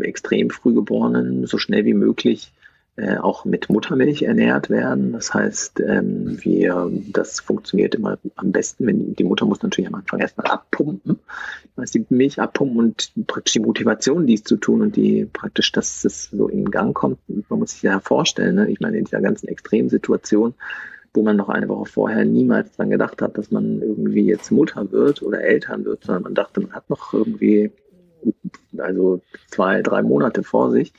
extrem frühgeborenen so schnell wie möglich äh, auch mit Muttermilch ernährt werden. Das heißt, ähm, wir, das funktioniert immer am besten, wenn die Mutter muss natürlich am Anfang erstmal abpumpen. was die Milch abpumpen und praktisch die Motivation, dies zu tun und die praktisch, dass es so in Gang kommt. Man muss sich ja vorstellen, ne? ich meine, in dieser ganzen Extremsituation, wo man noch eine Woche vorher niemals dran gedacht hat, dass man irgendwie jetzt Mutter wird oder Eltern wird, sondern man dachte, man hat noch irgendwie also zwei, drei Monate vor sich,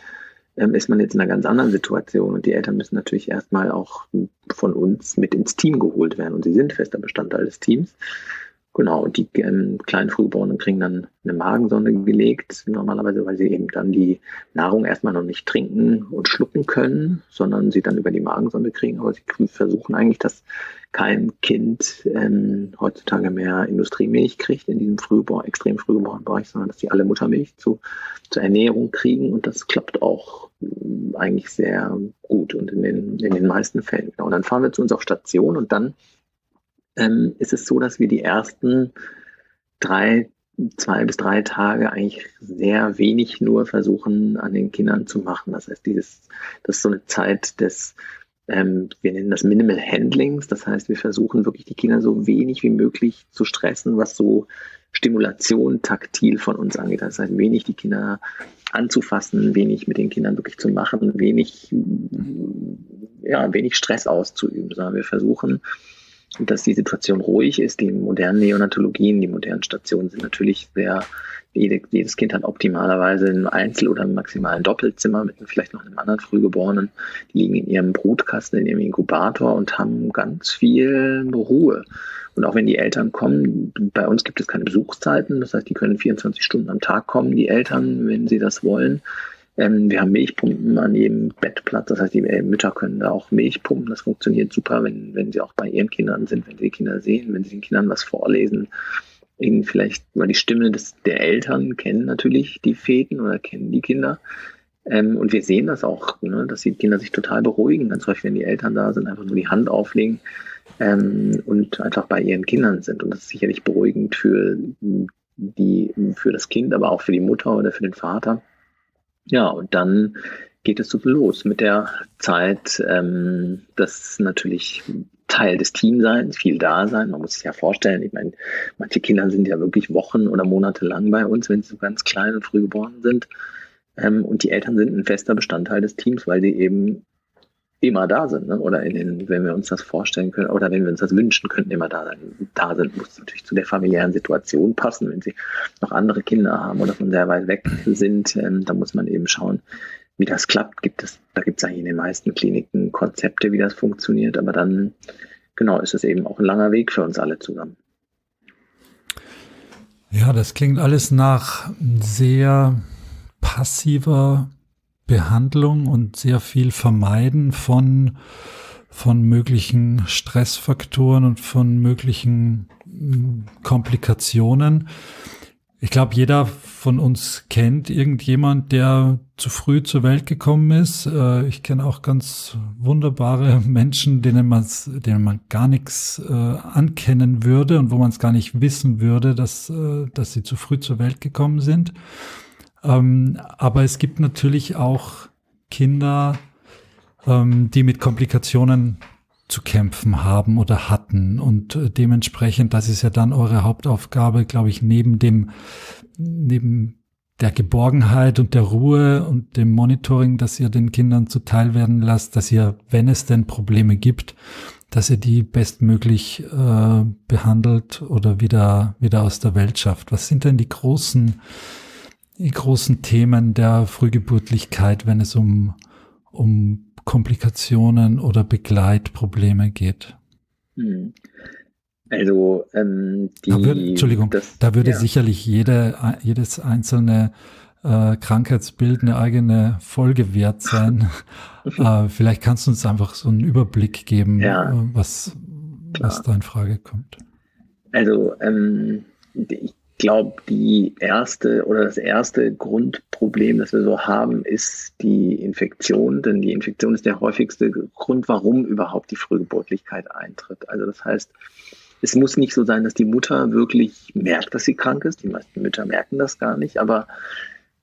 ähm, ist man jetzt in einer ganz anderen Situation und die Eltern müssen natürlich erstmal auch von uns mit ins Team geholt werden und sie sind fester Bestandteil des Teams. Genau, und die ähm, kleinen Frühgeborenen kriegen dann eine Magensonde gelegt, normalerweise, weil sie eben dann die Nahrung erstmal noch nicht trinken und schlucken können, sondern sie dann über die Magensonde kriegen. Aber sie versuchen eigentlich, dass kein Kind ähm, heutzutage mehr Industriemilch kriegt in diesem Frühgebor extrem frühgeborenen Bereich, sondern dass sie alle Muttermilch zu, zur Ernährung kriegen. Und das klappt auch eigentlich sehr gut und in den, in den meisten Fällen. Genau. Und dann fahren wir zu uns auf Station und dann ähm, ist es so, dass wir die ersten drei, zwei bis drei Tage eigentlich sehr wenig nur versuchen an den Kindern zu machen. Das heißt, dieses, das ist so eine Zeit des, ähm, wir nennen das Minimal Handlings. Das heißt, wir versuchen wirklich die Kinder so wenig wie möglich zu stressen, was so Stimulation taktil von uns angeht. Das heißt, wenig die Kinder anzufassen, wenig mit den Kindern wirklich zu machen, wenig, ja, wenig Stress auszuüben, sondern wir versuchen, dass die Situation ruhig ist. Die modernen Neonatologien, die modernen Stationen sind natürlich sehr, jedes Kind hat optimalerweise ein Einzel- oder maximal ein Doppelzimmer mit vielleicht noch einem anderen Frühgeborenen. Die liegen in ihrem Brutkasten, in ihrem Inkubator und haben ganz viel Ruhe. Und auch wenn die Eltern kommen, bei uns gibt es keine Besuchszeiten, das heißt, die können 24 Stunden am Tag kommen, die Eltern, wenn sie das wollen. Ähm, wir haben Milchpumpen an jedem Bettplatz, das heißt, die äh, Mütter können da auch Milch pumpen. Das funktioniert super, wenn, wenn sie auch bei ihren Kindern sind, wenn sie die Kinder sehen, wenn sie den Kindern was vorlesen. Ihnen vielleicht mal die Stimme des, der Eltern kennen natürlich die Väten oder kennen die Kinder. Ähm, und wir sehen das auch, ne, dass die Kinder sich total beruhigen. Ganz häufig, wenn die Eltern da sind, einfach nur die Hand auflegen ähm, und einfach bei ihren Kindern sind. Und das ist sicherlich beruhigend für die, für das Kind, aber auch für die Mutter oder für den Vater. Ja, und dann geht es so los mit der Zeit, ähm, das natürlich Teil des Teamseins, viel da sein. Man muss sich ja vorstellen, ich meine, manche Kinder sind ja wirklich Wochen oder Monate lang bei uns, wenn sie so ganz klein und früh geboren sind. Ähm, und die Eltern sind ein fester Bestandteil des Teams, weil sie eben immer da sind, ne? oder in den, wenn wir uns das vorstellen können, oder wenn wir uns das wünschen könnten, immer da sein, da sind, muss natürlich zu der familiären Situation passen. Wenn sie noch andere Kinder haben oder von sehr weit weg sind, ähm, da muss man eben schauen, wie das klappt. Gibt es, da gibt es eigentlich in den meisten Kliniken Konzepte, wie das funktioniert, aber dann, genau, ist es eben auch ein langer Weg für uns alle zusammen. Ja, das klingt alles nach sehr passiver Behandlung und sehr viel Vermeiden von, von möglichen Stressfaktoren und von möglichen hm, Komplikationen. Ich glaube, jeder von uns kennt irgendjemand, der zu früh zur Welt gekommen ist. Äh, ich kenne auch ganz wunderbare [laughs] Menschen, denen man denen man gar nichts äh, ankennen würde und wo man es gar nicht wissen würde, dass, äh, dass sie zu früh zur Welt gekommen sind. Ähm, aber es gibt natürlich auch Kinder, ähm, die mit Komplikationen zu kämpfen haben oder hatten. Und äh, dementsprechend, das ist ja dann eure Hauptaufgabe, glaube ich, neben dem, neben der Geborgenheit und der Ruhe und dem Monitoring, dass ihr den Kindern zuteil werden lasst, dass ihr, wenn es denn Probleme gibt, dass ihr die bestmöglich äh, behandelt oder wieder, wieder aus der Welt schafft. Was sind denn die großen die großen Themen der Frühgeburtlichkeit, wenn es um, um Komplikationen oder Begleitprobleme geht? Hm. Also ähm, die, da würde, Entschuldigung, das, da würde ja. sicherlich jede, jedes einzelne äh, Krankheitsbild eine eigene Folge wert sein. [laughs] äh, vielleicht kannst du uns einfach so einen Überblick geben, ja, äh, was, was da in Frage kommt. Also ähm, ich glaube, die erste oder das erste Grundproblem, das wir so haben, ist die Infektion, denn die Infektion ist der häufigste Grund, warum überhaupt die Frühgeburtlichkeit eintritt. Also das heißt, es muss nicht so sein, dass die Mutter wirklich merkt, dass sie krank ist. Die meisten Mütter merken das gar nicht, aber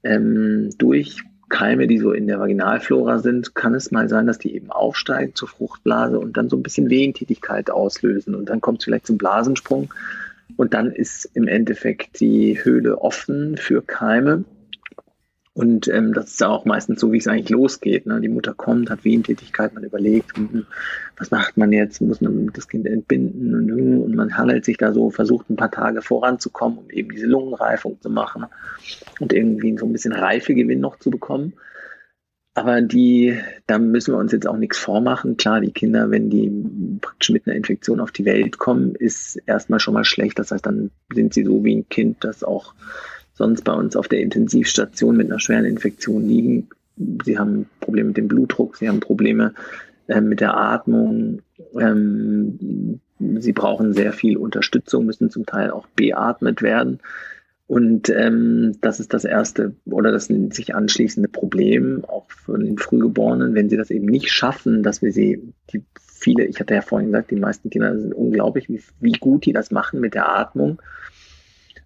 ähm, durch Keime, die so in der Vaginalflora sind, kann es mal sein, dass die eben aufsteigen zur Fruchtblase und dann so ein bisschen Wehentätigkeit auslösen und dann kommt es vielleicht zum Blasensprung Und dann ist im Endeffekt die Höhle offen für Keime. Und ähm, das ist auch meistens so, wie es eigentlich losgeht. Ne? Die Mutter kommt, hat Wehentätigkeit, man überlegt, hm, was macht man jetzt, muss man das Kind entbinden und, hm, und man handelt sich da so, versucht ein paar Tage voranzukommen, um eben diese Lungenreifung zu machen und irgendwie so ein bisschen Reifegewinn noch zu bekommen. Aber die, da müssen wir uns jetzt auch nichts vormachen. Klar, die Kinder, wenn die praktisch mit einer Infektion auf die Welt kommen, ist erstmal schon mal schlecht. Das heißt, dann sind sie so wie ein Kind, das auch sonst bei uns auf der Intensivstation mit einer schweren Infektion liegen. Sie haben Probleme mit dem Blutdruck, sie haben Probleme äh, mit der Atmung. Ähm, sie brauchen sehr viel Unterstützung, müssen zum Teil auch beatmet werden. Und ähm, das ist das erste oder das sich anschließende Problem, auch von den Frühgeborenen, wenn sie das eben nicht schaffen, dass wir sie, die viele, ich hatte ja vorhin gesagt, die meisten Kinder sind unglaublich, wie, wie gut die das machen mit der Atmung.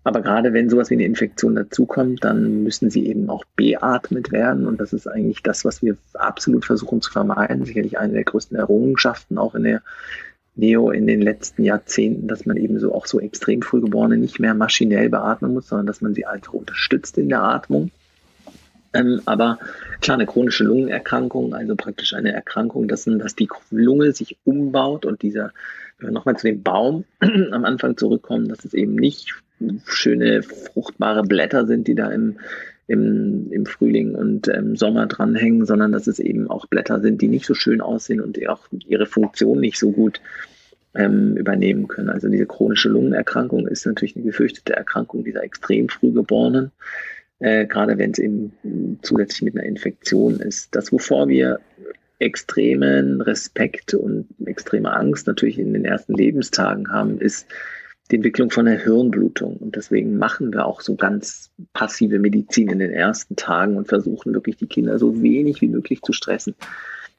Aber gerade wenn sowas wie eine Infektion dazukommt, dann müssen sie eben auch beatmet werden. Und das ist eigentlich das, was wir absolut versuchen zu vermeiden. Sicherlich eine der größten Errungenschaften auch in der Neo in den letzten Jahrzehnten, dass man eben so auch so extrem Frühgeborene nicht mehr maschinell beatmen muss, sondern dass man sie einfach unterstützt in der Atmung. Ähm, aber klar, eine chronische Lungenerkrankung, also praktisch eine Erkrankung, dass, dass die Lunge sich umbaut und dieser, wenn wir nochmal zu dem Baum [clears throat] am Anfang zurückkommen, dass es eben nicht schöne, fruchtbare Blätter sind, die da im, im, im Frühling und im Sommer dranhängen, sondern dass es eben auch Blätter sind, die nicht so schön aussehen und auch ihre Funktion nicht so gut ähm, übernehmen können. Also diese chronische Lungenerkrankung ist natürlich eine gefürchtete Erkrankung dieser extrem Frühgeborenen, äh, gerade wenn es eben zusätzlich mit einer Infektion ist. Das, wovor wir extremen Respekt und extreme Angst natürlich in den ersten Lebenstagen haben, ist die Entwicklung von der Hirnblutung. Und deswegen machen wir auch so ganz passive Medizin in den ersten Tagen und versuchen wirklich die Kinder so wenig wie möglich zu stressen.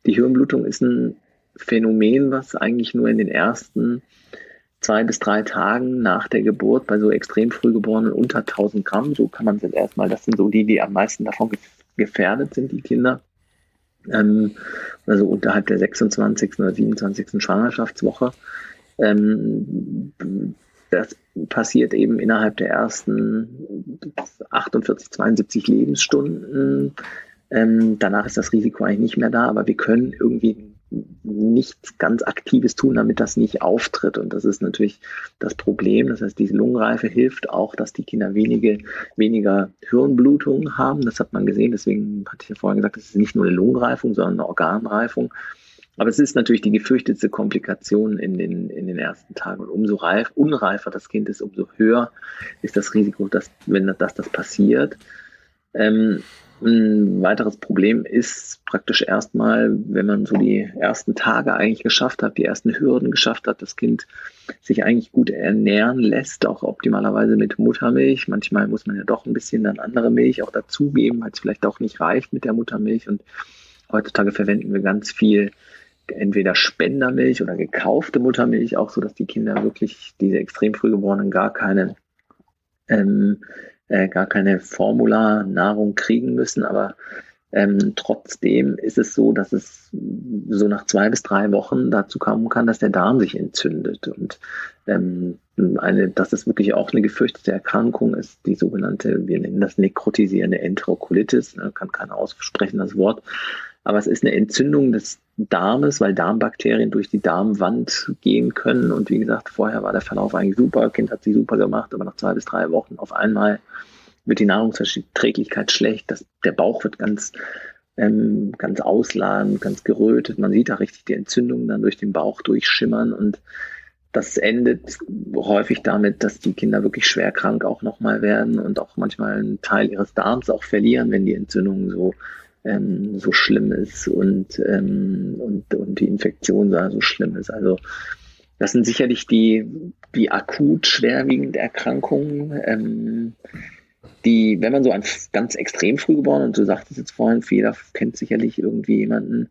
Die Hirnblutung ist ein Phänomen, was eigentlich nur in den ersten zwei bis drei Tagen nach der Geburt bei so extrem frühgeborenen unter 1000 Gramm, so kann man es jetzt erstmal, das sind so die, die am meisten davon gefährdet sind, die Kinder, ähm, also unterhalb der 26. oder 27. Schwangerschaftswoche. Ähm, das passiert eben innerhalb der ersten 48, 72 Lebensstunden. Ähm, danach ist das Risiko eigentlich nicht mehr da, aber wir können irgendwie nichts ganz Aktives tun, damit das nicht auftritt. Und das ist natürlich das Problem. Das heißt, diese Lungenreife hilft auch, dass die Kinder wenige, weniger Hirnblutungen haben. Das hat man gesehen. Deswegen hatte ich ja vorhin gesagt, es ist nicht nur eine Lungenreifung, sondern eine Organreifung. Aber es ist natürlich die gefürchtetste Komplikation in den, in den ersten Tagen. Und umso reif, unreifer das Kind ist, umso höher ist das Risiko, dass, wenn das, das passiert. Ähm, ein weiteres Problem ist praktisch erstmal, wenn man so die ersten Tage eigentlich geschafft hat, die ersten Hürden geschafft hat, das Kind sich eigentlich gut ernähren lässt, auch optimalerweise mit Muttermilch. Manchmal muss man ja doch ein bisschen dann andere Milch auch dazugeben, weil es vielleicht auch nicht reicht mit der Muttermilch. Und heutzutage verwenden wir ganz viel entweder Spendermilch oder gekaufte Muttermilch, auch so, dass die Kinder wirklich, diese extrem frühgeborenen, gar keine, ähm, äh, gar keine Formula-Nahrung kriegen müssen. Aber ähm, trotzdem ist es so, dass es so nach zwei bis drei Wochen dazu kommen kann, dass der Darm sich entzündet. Und ähm, eine, dass es wirklich auch eine gefürchtete Erkrankung ist, die sogenannte, wir nennen das nekrotisierende Enterokolitis, ne, kann keiner aussprechen das Wort, aber es ist eine Entzündung des Darmes, weil Darmbakterien durch die Darmwand gehen können. Und wie gesagt, vorher war der Verlauf eigentlich super, Kind hat sich super gemacht, aber nach zwei bis drei Wochen auf einmal wird die Nahrungsverträglichkeit schlecht, das, der Bauch wird ganz, ähm, ganz ausladend, ganz gerötet. Man sieht da richtig die Entzündungen dann durch den Bauch durchschimmern und das endet häufig damit, dass die Kinder wirklich schwer krank auch nochmal werden und auch manchmal einen Teil ihres Darms auch verlieren, wenn die Entzündungen so ähm, so schlimm ist und, ähm, und, und die Infektion so schlimm ist. Also das sind sicherlich die, die akut schwerwiegenden Erkrankungen, ähm, die, wenn man so ein ganz extrem früh geboren, und du sagtest jetzt vorhin, jeder kennt sicherlich irgendwie jemanden,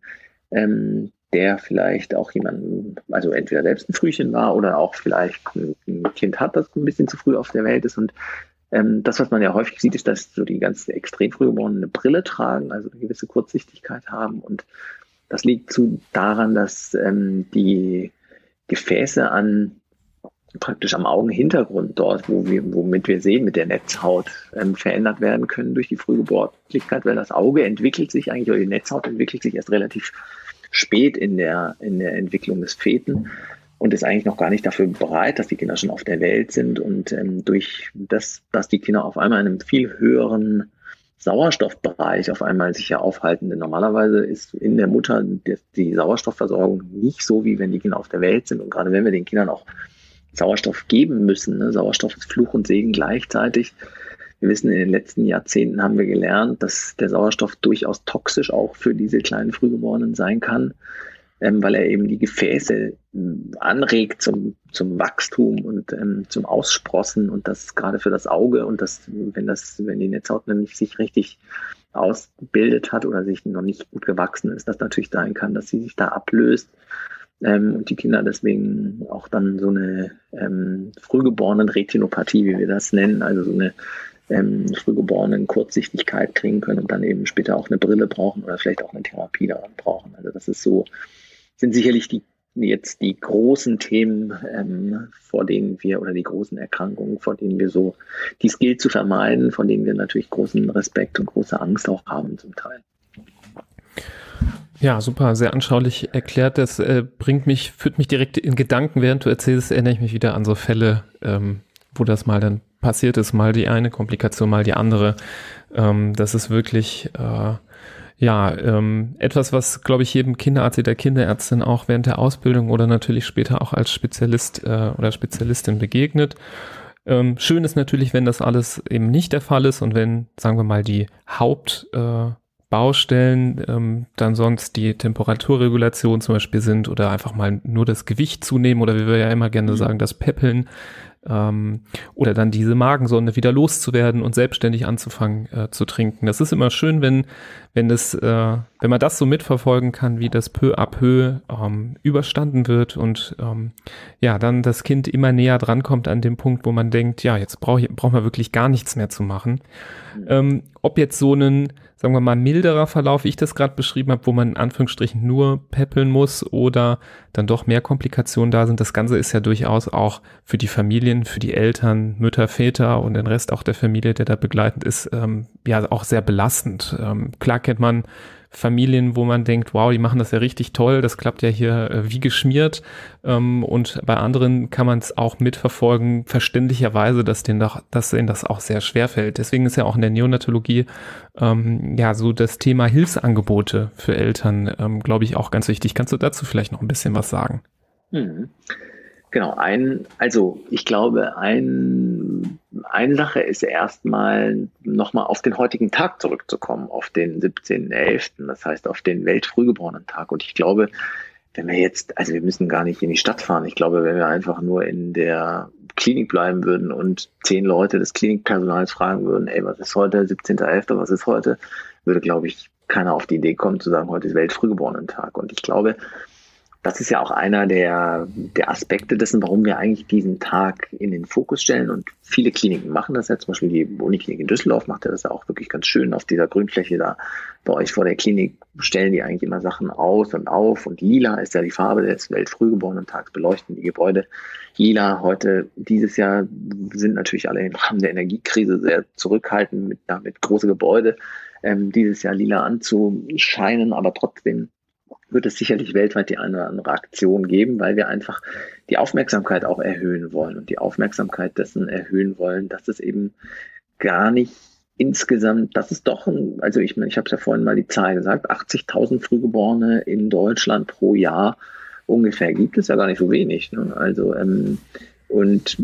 ähm, der vielleicht auch jemanden, also entweder selbst ein Frühchen war oder auch vielleicht ein Kind hat, das ein bisschen zu früh auf der Welt ist und ähm, das, was man ja häufig sieht, ist, dass so die ganz extrem frühgeborenen eine Brille tragen, also eine gewisse Kurzsichtigkeit haben. Und das liegt zu daran, dass ähm, die Gefäße an praktisch am Augenhintergrund dort, wo wir, womit wir sehen, mit der Netzhaut ähm, verändert werden können durch die Frühgeburtlichkeit, weil das Auge entwickelt sich eigentlich, oder die Netzhaut entwickelt sich erst relativ spät in der, in der Entwicklung des Feten und ist eigentlich noch gar nicht dafür bereit, dass die Kinder schon auf der Welt sind. Und ähm, durch das, dass die Kinder auf einmal in einem viel höheren Sauerstoffbereich auf einmal sich ja aufhalten. Denn normalerweise ist in der Mutter die, Sauerstoffversorgung nicht so, wie wenn die Kinder auf der Welt sind. Und gerade wenn wir den Kindern auch Sauerstoff geben müssen, ne? Sauerstoff ist Fluch und Segen gleichzeitig. Wir wissen, in den letzten Jahrzehnten haben wir gelernt, dass der Sauerstoff durchaus toxisch auch für diese kleinen Frühgeborenen sein kann ähm, weil er eben die Gefäße ähm, anregt zum, zum Wachstum und ähm, zum Aussprossen und das gerade für das Auge und das, wenn das, wenn die Netzhaut nämlich sich richtig ausgebildet hat oder sich noch nicht gut gewachsen ist, das natürlich sein kann, dass sie sich da ablöst ähm, und die Kinder deswegen auch dann so eine ähm, frühgeborenen Retinopathie, wie wir das nennen, also so eine ähm, frühgeborenen Kurzsichtigkeit kriegen können und dann eben später auch eine Brille brauchen oder vielleicht auch eine Therapie daran brauchen. Also das ist so sind sicherlich die jetzt die großen Themen, ähm, vor denen wir oder die großen Erkrankungen, vor denen wir so, die es gilt zu vermeiden, von denen wir natürlich großen Respekt und große Angst auch haben zum Teil. Ja, super, sehr anschaulich erklärt. Das äh, bringt mich, führt mich direkt in Gedanken, während du erzählst, erinnere ich mich wieder an so Fälle, ähm, wo das mal dann passiert ist, mal die eine Komplikation, mal die andere. Ähm, das ist wirklich äh, ja, ähm, etwas, was, glaube ich, jedem Kinderarzt, der Kinderärztin auch während der Ausbildung oder natürlich später auch als Spezialist äh, oder Spezialistin begegnet. Ähm, schön ist natürlich, wenn das alles eben nicht der Fall ist und wenn, sagen wir mal, die Hauptbaustellen äh, ähm, dann sonst die Temperaturregulation zum Beispiel sind oder einfach mal nur das Gewicht zunehmen oder wie wir ja immer gerne mhm. sagen, das Peppeln ähm, oder dann diese Magensonde wieder loszuwerden und selbstständig anzufangen äh, zu trinken. Das ist immer schön, wenn, wenn das, äh, wenn man das so mitverfolgen kann, wie das peu à peu ähm, überstanden wird und ähm, ja, dann das Kind immer näher drankommt an dem Punkt, wo man denkt, ja, jetzt braucht braucht man wirklich gar nichts mehr zu machen. Mhm. Ähm, ob jetzt so ein sagen wir mal, milderer Verlauf, wie ich das gerade beschrieben habe, wo man in Anführungsstrichen nur peppeln muss oder dann doch mehr Komplikationen da sind. Das Ganze ist ja durchaus auch für die Familien, für die Eltern, Mütter, Väter und den Rest auch der Familie, der da begleitend ist, ähm, ja auch sehr belastend. Ähm, klar kennt man Familien, wo man denkt, wow, die machen das ja richtig toll, das klappt ja hier äh, wie geschmiert. Ähm, und bei anderen kann man es auch mitverfolgen, verständlicherweise, dass denen, doch, dass denen das auch sehr schwer fällt. Deswegen ist ja auch in der Neonatologie ähm, ja so das Thema Hilfsangebote für Eltern, ähm, glaube ich, auch ganz wichtig. Kannst du dazu vielleicht noch ein bisschen was sagen? Mhm. Genau, ein, also ich glaube, ein, eine Sache ist erstmal nochmal auf den heutigen Tag zurückzukommen, auf den 17.11., das heißt auf den Weltfrühgeborenen-Tag. Und ich glaube, wenn wir jetzt, also wir müssen gar nicht in die Stadt fahren, ich glaube, wenn wir einfach nur in der Klinik bleiben würden und zehn Leute des Klinikpersonals fragen würden, ey, was ist heute, 17.11., was ist heute, würde, glaube ich, keiner auf die Idee kommen zu sagen, heute ist Weltfrühgeborenen-Tag. Und ich glaube, das ist ja auch einer der, der Aspekte dessen, warum wir eigentlich diesen Tag in den Fokus stellen. Und viele Kliniken machen das ja. Zum Beispiel die Uniklinik in Düsseldorf macht ja das ja auch wirklich ganz schön auf dieser Grünfläche da bei euch vor der Klinik stellen die eigentlich immer Sachen aus und auf. Und lila ist ja die Farbe des Weltfrühgeborenen-Tags, beleuchten die Gebäude. Lila heute, dieses Jahr sind natürlich alle im Rahmen der Energiekrise sehr zurückhaltend mit, damit große Gebäude ähm, dieses Jahr lila anzuscheinen, aber trotzdem wird es sicherlich weltweit die eine oder andere Aktion geben, weil wir einfach die Aufmerksamkeit auch erhöhen wollen und die Aufmerksamkeit dessen erhöhen wollen, dass es eben gar nicht insgesamt, das ist doch ein, also ich meine, ich habe es ja vorhin mal die Zahl gesagt, 80.000 Frühgeborene in Deutschland pro Jahr ungefähr gibt es ja gar nicht so wenig. Ne? Also ähm, und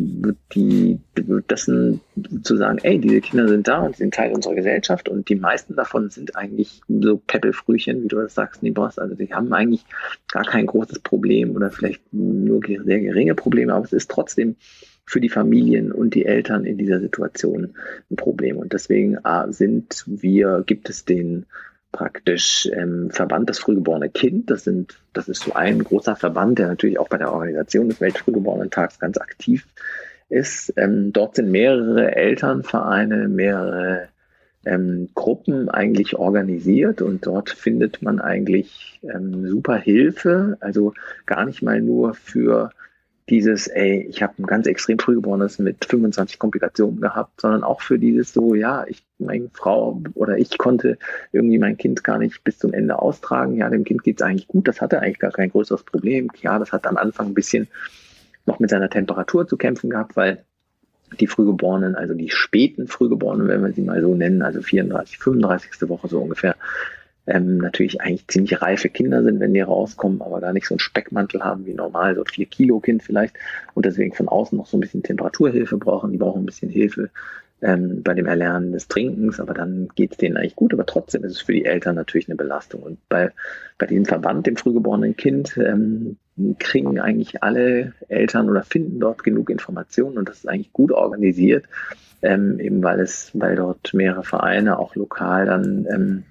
die, das sind zu sagen, ey, diese Kinder sind da und sind Teil unserer Gesellschaft und die meisten davon sind eigentlich so Peppelfrühchen, wie du das sagst, Nibos. Also die haben eigentlich gar kein großes Problem oder vielleicht nur sehr geringe Probleme, aber es ist trotzdem für die Familien und die Eltern in dieser Situation ein Problem. Und deswegen sind wir, gibt es den praktisch ähm, Verband das frühgeborene Kind. Das sind, das ist so ein großer Verband, der natürlich auch bei der Organisation des Weltfrühgeborenen-Tags ganz aktiv ist. Ähm, dort sind mehrere Elternvereine, mehrere ähm, Gruppen eigentlich organisiert und dort findet man eigentlich ähm, super Hilfe, also gar nicht mal nur für dieses, ey, ich habe ein ganz extrem frühgeborenes mit 25 Komplikationen gehabt, sondern auch für dieses so, ja, ich, meine Frau oder ich konnte irgendwie mein Kind gar nicht bis zum Ende austragen. Ja, dem Kind geht's eigentlich gut, das hatte eigentlich gar kein größeres Problem. Ja, das hat am Anfang ein bisschen noch mit seiner Temperatur zu kämpfen gehabt, weil die Frühgeborenen, also die späten Frühgeborenen, wenn wir sie mal so nennen, also 34, 35. Woche so ungefähr, ähm, natürlich eigentlich ziemlich reife Kinder sind, wenn die rauskommen, aber gar nicht so einen Speckmantel haben wie normal, so ein 4 Kilo Kind vielleicht und deswegen von außen noch so ein bisschen Temperaturhilfe brauchen. Die brauchen ein bisschen Hilfe ähm, bei dem Erlernen des Trinkens, aber dann geht es denen eigentlich gut, aber trotzdem ist es für die Eltern natürlich eine Belastung. Und bei, bei diesem Verband, dem frühgeborenen Kind, ähm, kriegen eigentlich alle Eltern oder finden dort genug Informationen und das ist eigentlich gut organisiert, ähm, eben weil es, weil dort mehrere Vereine auch lokal dann ähm,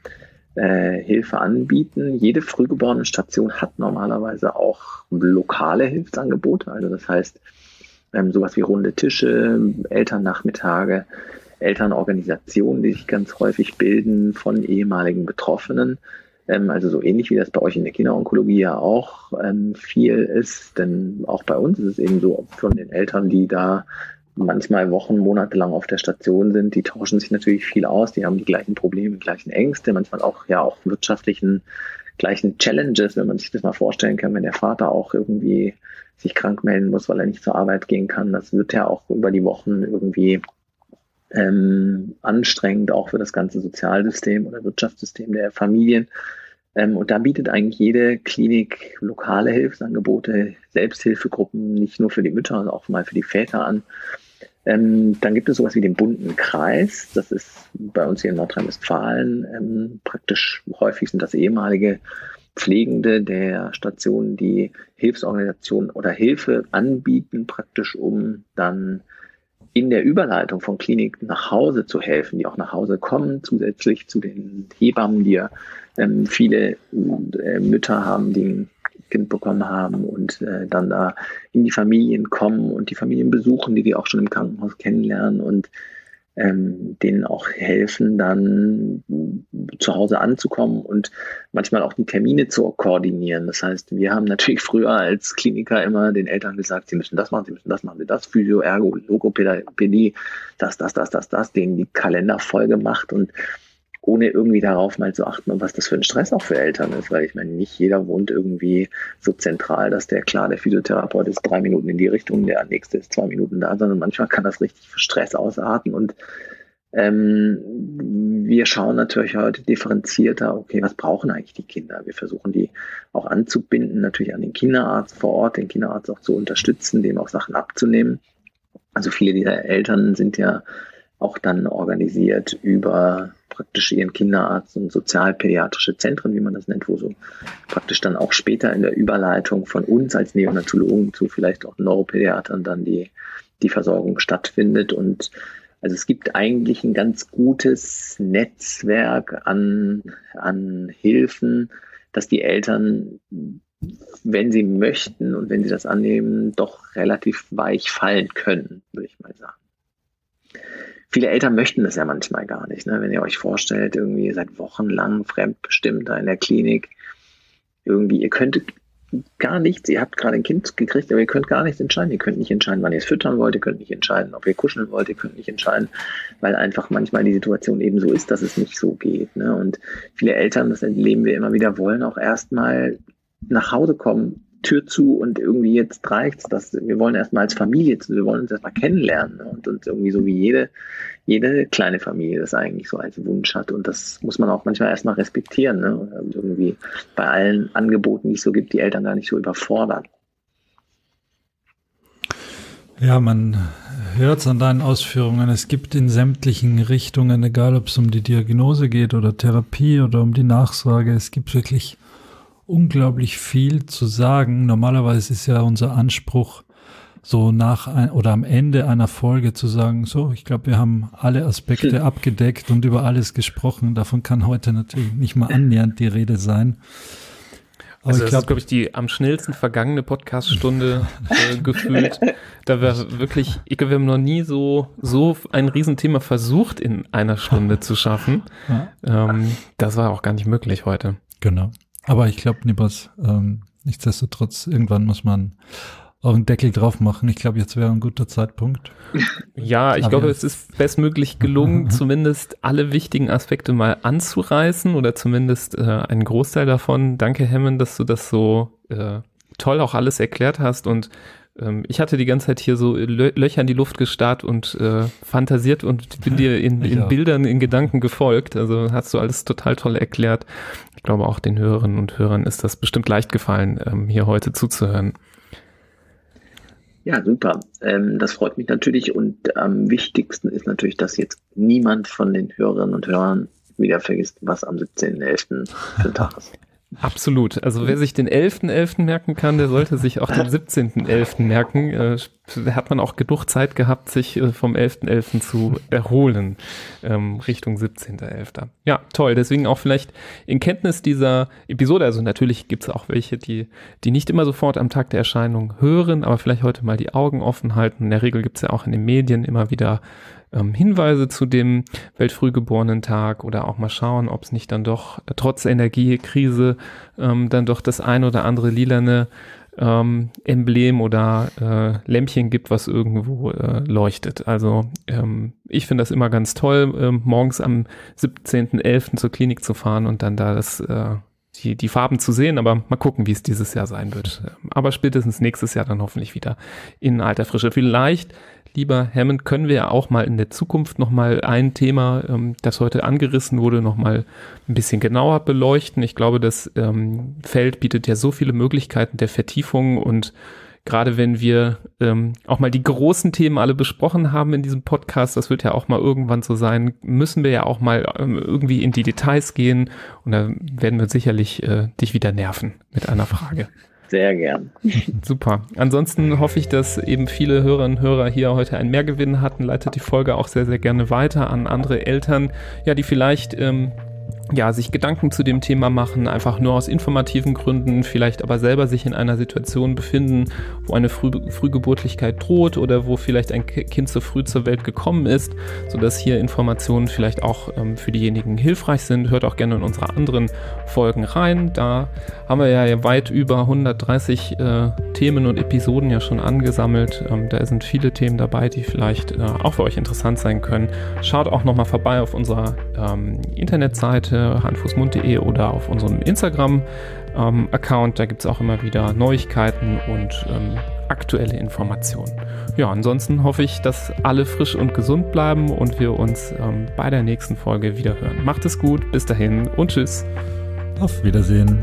äh, Hilfe anbieten. Jede frühgeborene Station hat normalerweise auch lokale Hilfsangebote. Also das heißt, ähm, sowas wie runde Tische, Elternnachmittage, Elternorganisationen, die sich ganz häufig bilden von ehemaligen Betroffenen. Ähm, also so ähnlich wie das bei euch in der Kinderonkologie ja auch ähm, viel ist. Denn auch bei uns ist es eben so von den Eltern, die da manchmal Wochen, Monate lang auf der Station sind, die tauschen sich natürlich viel aus, die haben die gleichen Probleme, die gleichen Ängste, manchmal auch ja auch wirtschaftlichen gleichen Challenges, wenn man sich das mal vorstellen kann, wenn der Vater auch irgendwie sich krank melden muss, weil er nicht zur Arbeit gehen kann. Das wird ja auch über die Wochen irgendwie ähm, anstrengend, auch für das ganze Sozialsystem oder Wirtschaftssystem der Familien. Ähm, und da bietet eigentlich jede Klinik lokale Hilfsangebote, Selbsthilfegruppen, nicht nur für die Mütter, sondern auch mal für die Väter an. Ähm, dann gibt es sowas wie den bunten Kreis. Das ist bei uns hier in Nordrhein-Westfalen ähm, praktisch häufig sind das ehemalige Pflegende der Station, die Hilfsorganisationen oder Hilfe anbieten, praktisch um dann in der Überleitung von Kliniken nach Hause zu helfen, die auch nach Hause kommen, zusätzlich zu den Hebammen, die ja ähm, viele äh, Mütter haben, die Kind bekommen haben und äh, dann da in die Familien kommen und die Familien besuchen, die die auch schon im Krankenhaus kennenlernen und ähm, denen auch helfen, dann zu Hause anzukommen und manchmal auch die Termine zu koordinieren. Das heißt, wir haben natürlich früher als Kliniker immer den Eltern gesagt, sie müssen das machen, sie müssen das machen, das Physio, Ergo, Logopädie, das, das, das, das, das, denen die Kalender voll gemacht und ohne irgendwie darauf mal zu achten, was das für ein Stress auch für Eltern ist, weil ich meine, nicht jeder wohnt irgendwie so zentral, dass der klar, der Physiotherapeut ist drei Minuten in die Richtung, der nächste ist zwei Minuten da, sondern manchmal kann das richtig für Stress ausarten und ähm, wir schauen natürlich heute differenzierter, okay, was brauchen eigentlich die Kinder? Wir versuchen die auch anzubinden, natürlich an den Kinderarzt vor Ort, den Kinderarzt auch zu unterstützen, dem auch Sachen abzunehmen. Also viele dieser Eltern sind ja auch dann organisiert über praktisch ihren Kinderarzt und sozialpädiatrische Zentren, wie man das nennt, wo so praktisch dann auch später in der Überleitung von uns als Neonatologen zu vielleicht auch Neuropädiatern dann die, die Versorgung stattfindet. Und also es gibt eigentlich ein ganz gutes Netzwerk an, an Hilfen, dass die Eltern, wenn sie möchten und wenn sie das annehmen, doch relativ weich fallen können, würde ich mal sagen viele Eltern möchten das ja manchmal gar nicht. Ne? Wenn ihr euch vorstellt, irgendwie seid wochenlang fremdbestimmt da in der Klinik, irgendwie, ihr könnt gar nichts, ihr habt gerade ein Kind gekriegt, aber ihr könnt gar nichts entscheiden. Ihr könnt nicht entscheiden, wann ihr es füttern wollt, ihr könnt nicht entscheiden, ob ihr kuscheln wollt, ihr könnt nicht entscheiden, weil einfach manchmal die Situation eben so ist, dass es nicht so geht. Ne? Und viele Eltern, das erleben wir immer wieder, wollen auch erstmal nach Hause kommen, Tür zu und irgendwie jetzt reicht's, dass wir wollen erstmal als Familie, wir wollen uns erstmal kennenlernen ne? und uns irgendwie so wie jede, jede kleine Familie das eigentlich so als Wunsch hat und das muss man auch manchmal erstmal respektieren, ne? Und irgendwie bei allen Angeboten, die es so gibt, die Eltern gar nicht so überfordern. Ja, man hört es an deinen Ausführungen. Es gibt in sämtlichen Richtungen, egal ob es um die Diagnose geht oder Therapie oder um die Nachsorge, es gibt wirklich unglaublich viel zu sagen. Normalerweise ist ja unser Anspruch, so nach ein, oder am Ende einer Folge zu sagen, so, ich glaube, wir haben alle Aspekte hm. abgedeckt und über alles gesprochen. Davon kann heute natürlich nicht mal annähernd die Rede sein. Aber also ich glaube, glaube ich, die am schnellsten vergangene Podcaststunde äh, [laughs] gefühlt. Da wäre wirklich, ich glaube, wir haben noch nie so, so ein Riesenthema versucht, in einer Stunde zu schaffen. Ja. Ähm, das war auch gar nicht möglich heute. Genau. Aber ich glaube, Nibas, ähm, nichtsdestotrotz, irgendwann muss man auf den Deckel drauf machen. Ich glaube, jetzt wäre ein guter Zeitpunkt. [laughs] Ja, ich glaube, es ist bestmöglich gelungen, [laughs] zumindest alle wichtigen Aspekte mal anzureißen oder zumindest äh, einen Großteil davon. Danke, Hemmen, dass du das so äh, toll auch alles erklärt hast und ähm, ich hatte die ganze Zeit hier so Lö Löcher in die Luft gestarrt und äh, fantasiert und bin [laughs] dir in, in Bildern, in Gedanken gefolgt. Also hast du alles total toll erklärt. Ich glaube, auch den Hörerinnen und Hörern ist das bestimmt leicht gefallen, ähm, hier heute zuzuhören. Ja, super. Ähm, das freut mich natürlich und am wichtigsten ist natürlich, dass jetzt niemand von den Hörerinnen und Hörern wieder vergisst, was am 17.11. für Tag ist. Absolut. Also wer sich den 11.11. .11. merken kann, der sollte sich auch den 17.11. merken. Äh, hat man auch genug Zeit gehabt, sich äh, vom 11.11. .11. zu erholen, ähm, Richtung 17.11. Ja, toll. Deswegen auch vielleicht in Kenntnis dieser Episode, also natürlich gibt es auch welche, die, die nicht immer sofort am Tag der Erscheinung hören, aber vielleicht heute mal die Augen offen halten. In der Regel gibt es ja auch in den Medien immer wieder ähm, Hinweise zu dem Weltfrühgeborenen-Tag oder auch mal schauen, ob es nicht dann doch äh, trotz Energiekrise ähm, dann doch das ein oder andere lilane ähm, Emblem oder äh, Lämpchen gibt, was irgendwo äh, leuchtet. Also ähm, ich finde das immer ganz toll, äh, morgens am 17.11. zur Klinik zu fahren und dann da das äh, die, die Farben zu sehen, aber mal gucken, wie es dieses Jahr sein wird. Aber spätestens nächstes Jahr dann hoffentlich wieder in alter Frische. Vielleicht lieber Hammond, können wir ja auch mal in der Zukunft nochmal ein Thema, ähm, das heute angerissen wurde, nochmal ein bisschen genauer beleuchten. Ich glaube, das ähm, Feld bietet ja so viele Möglichkeiten der Vertiefung und gerade wenn wir ähm, auch mal die großen Themen alle besprochen haben in diesem Podcast, das wird ja auch mal irgendwann so sein, müssen wir ja auch mal ähm, irgendwie in die Details gehen und da werden wir sicherlich äh, dich wieder nerven mit einer Frage. Sehr gern. [laughs] Super. Ansonsten hoffe ich, dass eben viele Hörerinnen und Hörer hier heute einen Mehrgewinn hatten. Leitet die Folge auch sehr, sehr gerne weiter an andere Eltern, ja, die vielleicht ähm, ja, sich Gedanken zu dem Thema machen, einfach nur aus informativen Gründen, vielleicht aber selber sich in einer Situation befinden, wo eine Früh Frühgeburtlichkeit droht oder wo vielleicht ein Kind zu früh zur Welt gekommen ist, sodass hier Informationen vielleicht auch ähm, für diejenigen hilfreich sind. Hört auch gerne in unsere anderen Folgen rein. Da haben wir ja weit über 130 äh, Themen und Episoden ja schon angesammelt. Ähm, da sind viele Themen dabei, die vielleicht äh, auch für euch interessant sein können. Schaut auch nochmal vorbei auf unserer ähm, Internetseite handfußmund.de oder auf unserem Instagram-Account. Ähm, da gibt es auch immer wieder Neuigkeiten und ähm, aktuelle Informationen. Ja, ansonsten hoffe ich, dass alle frisch und gesund bleiben und wir uns ähm, bei der nächsten Folge wieder hören. Macht es gut, bis dahin und tschüss. Auf Wiedersehen.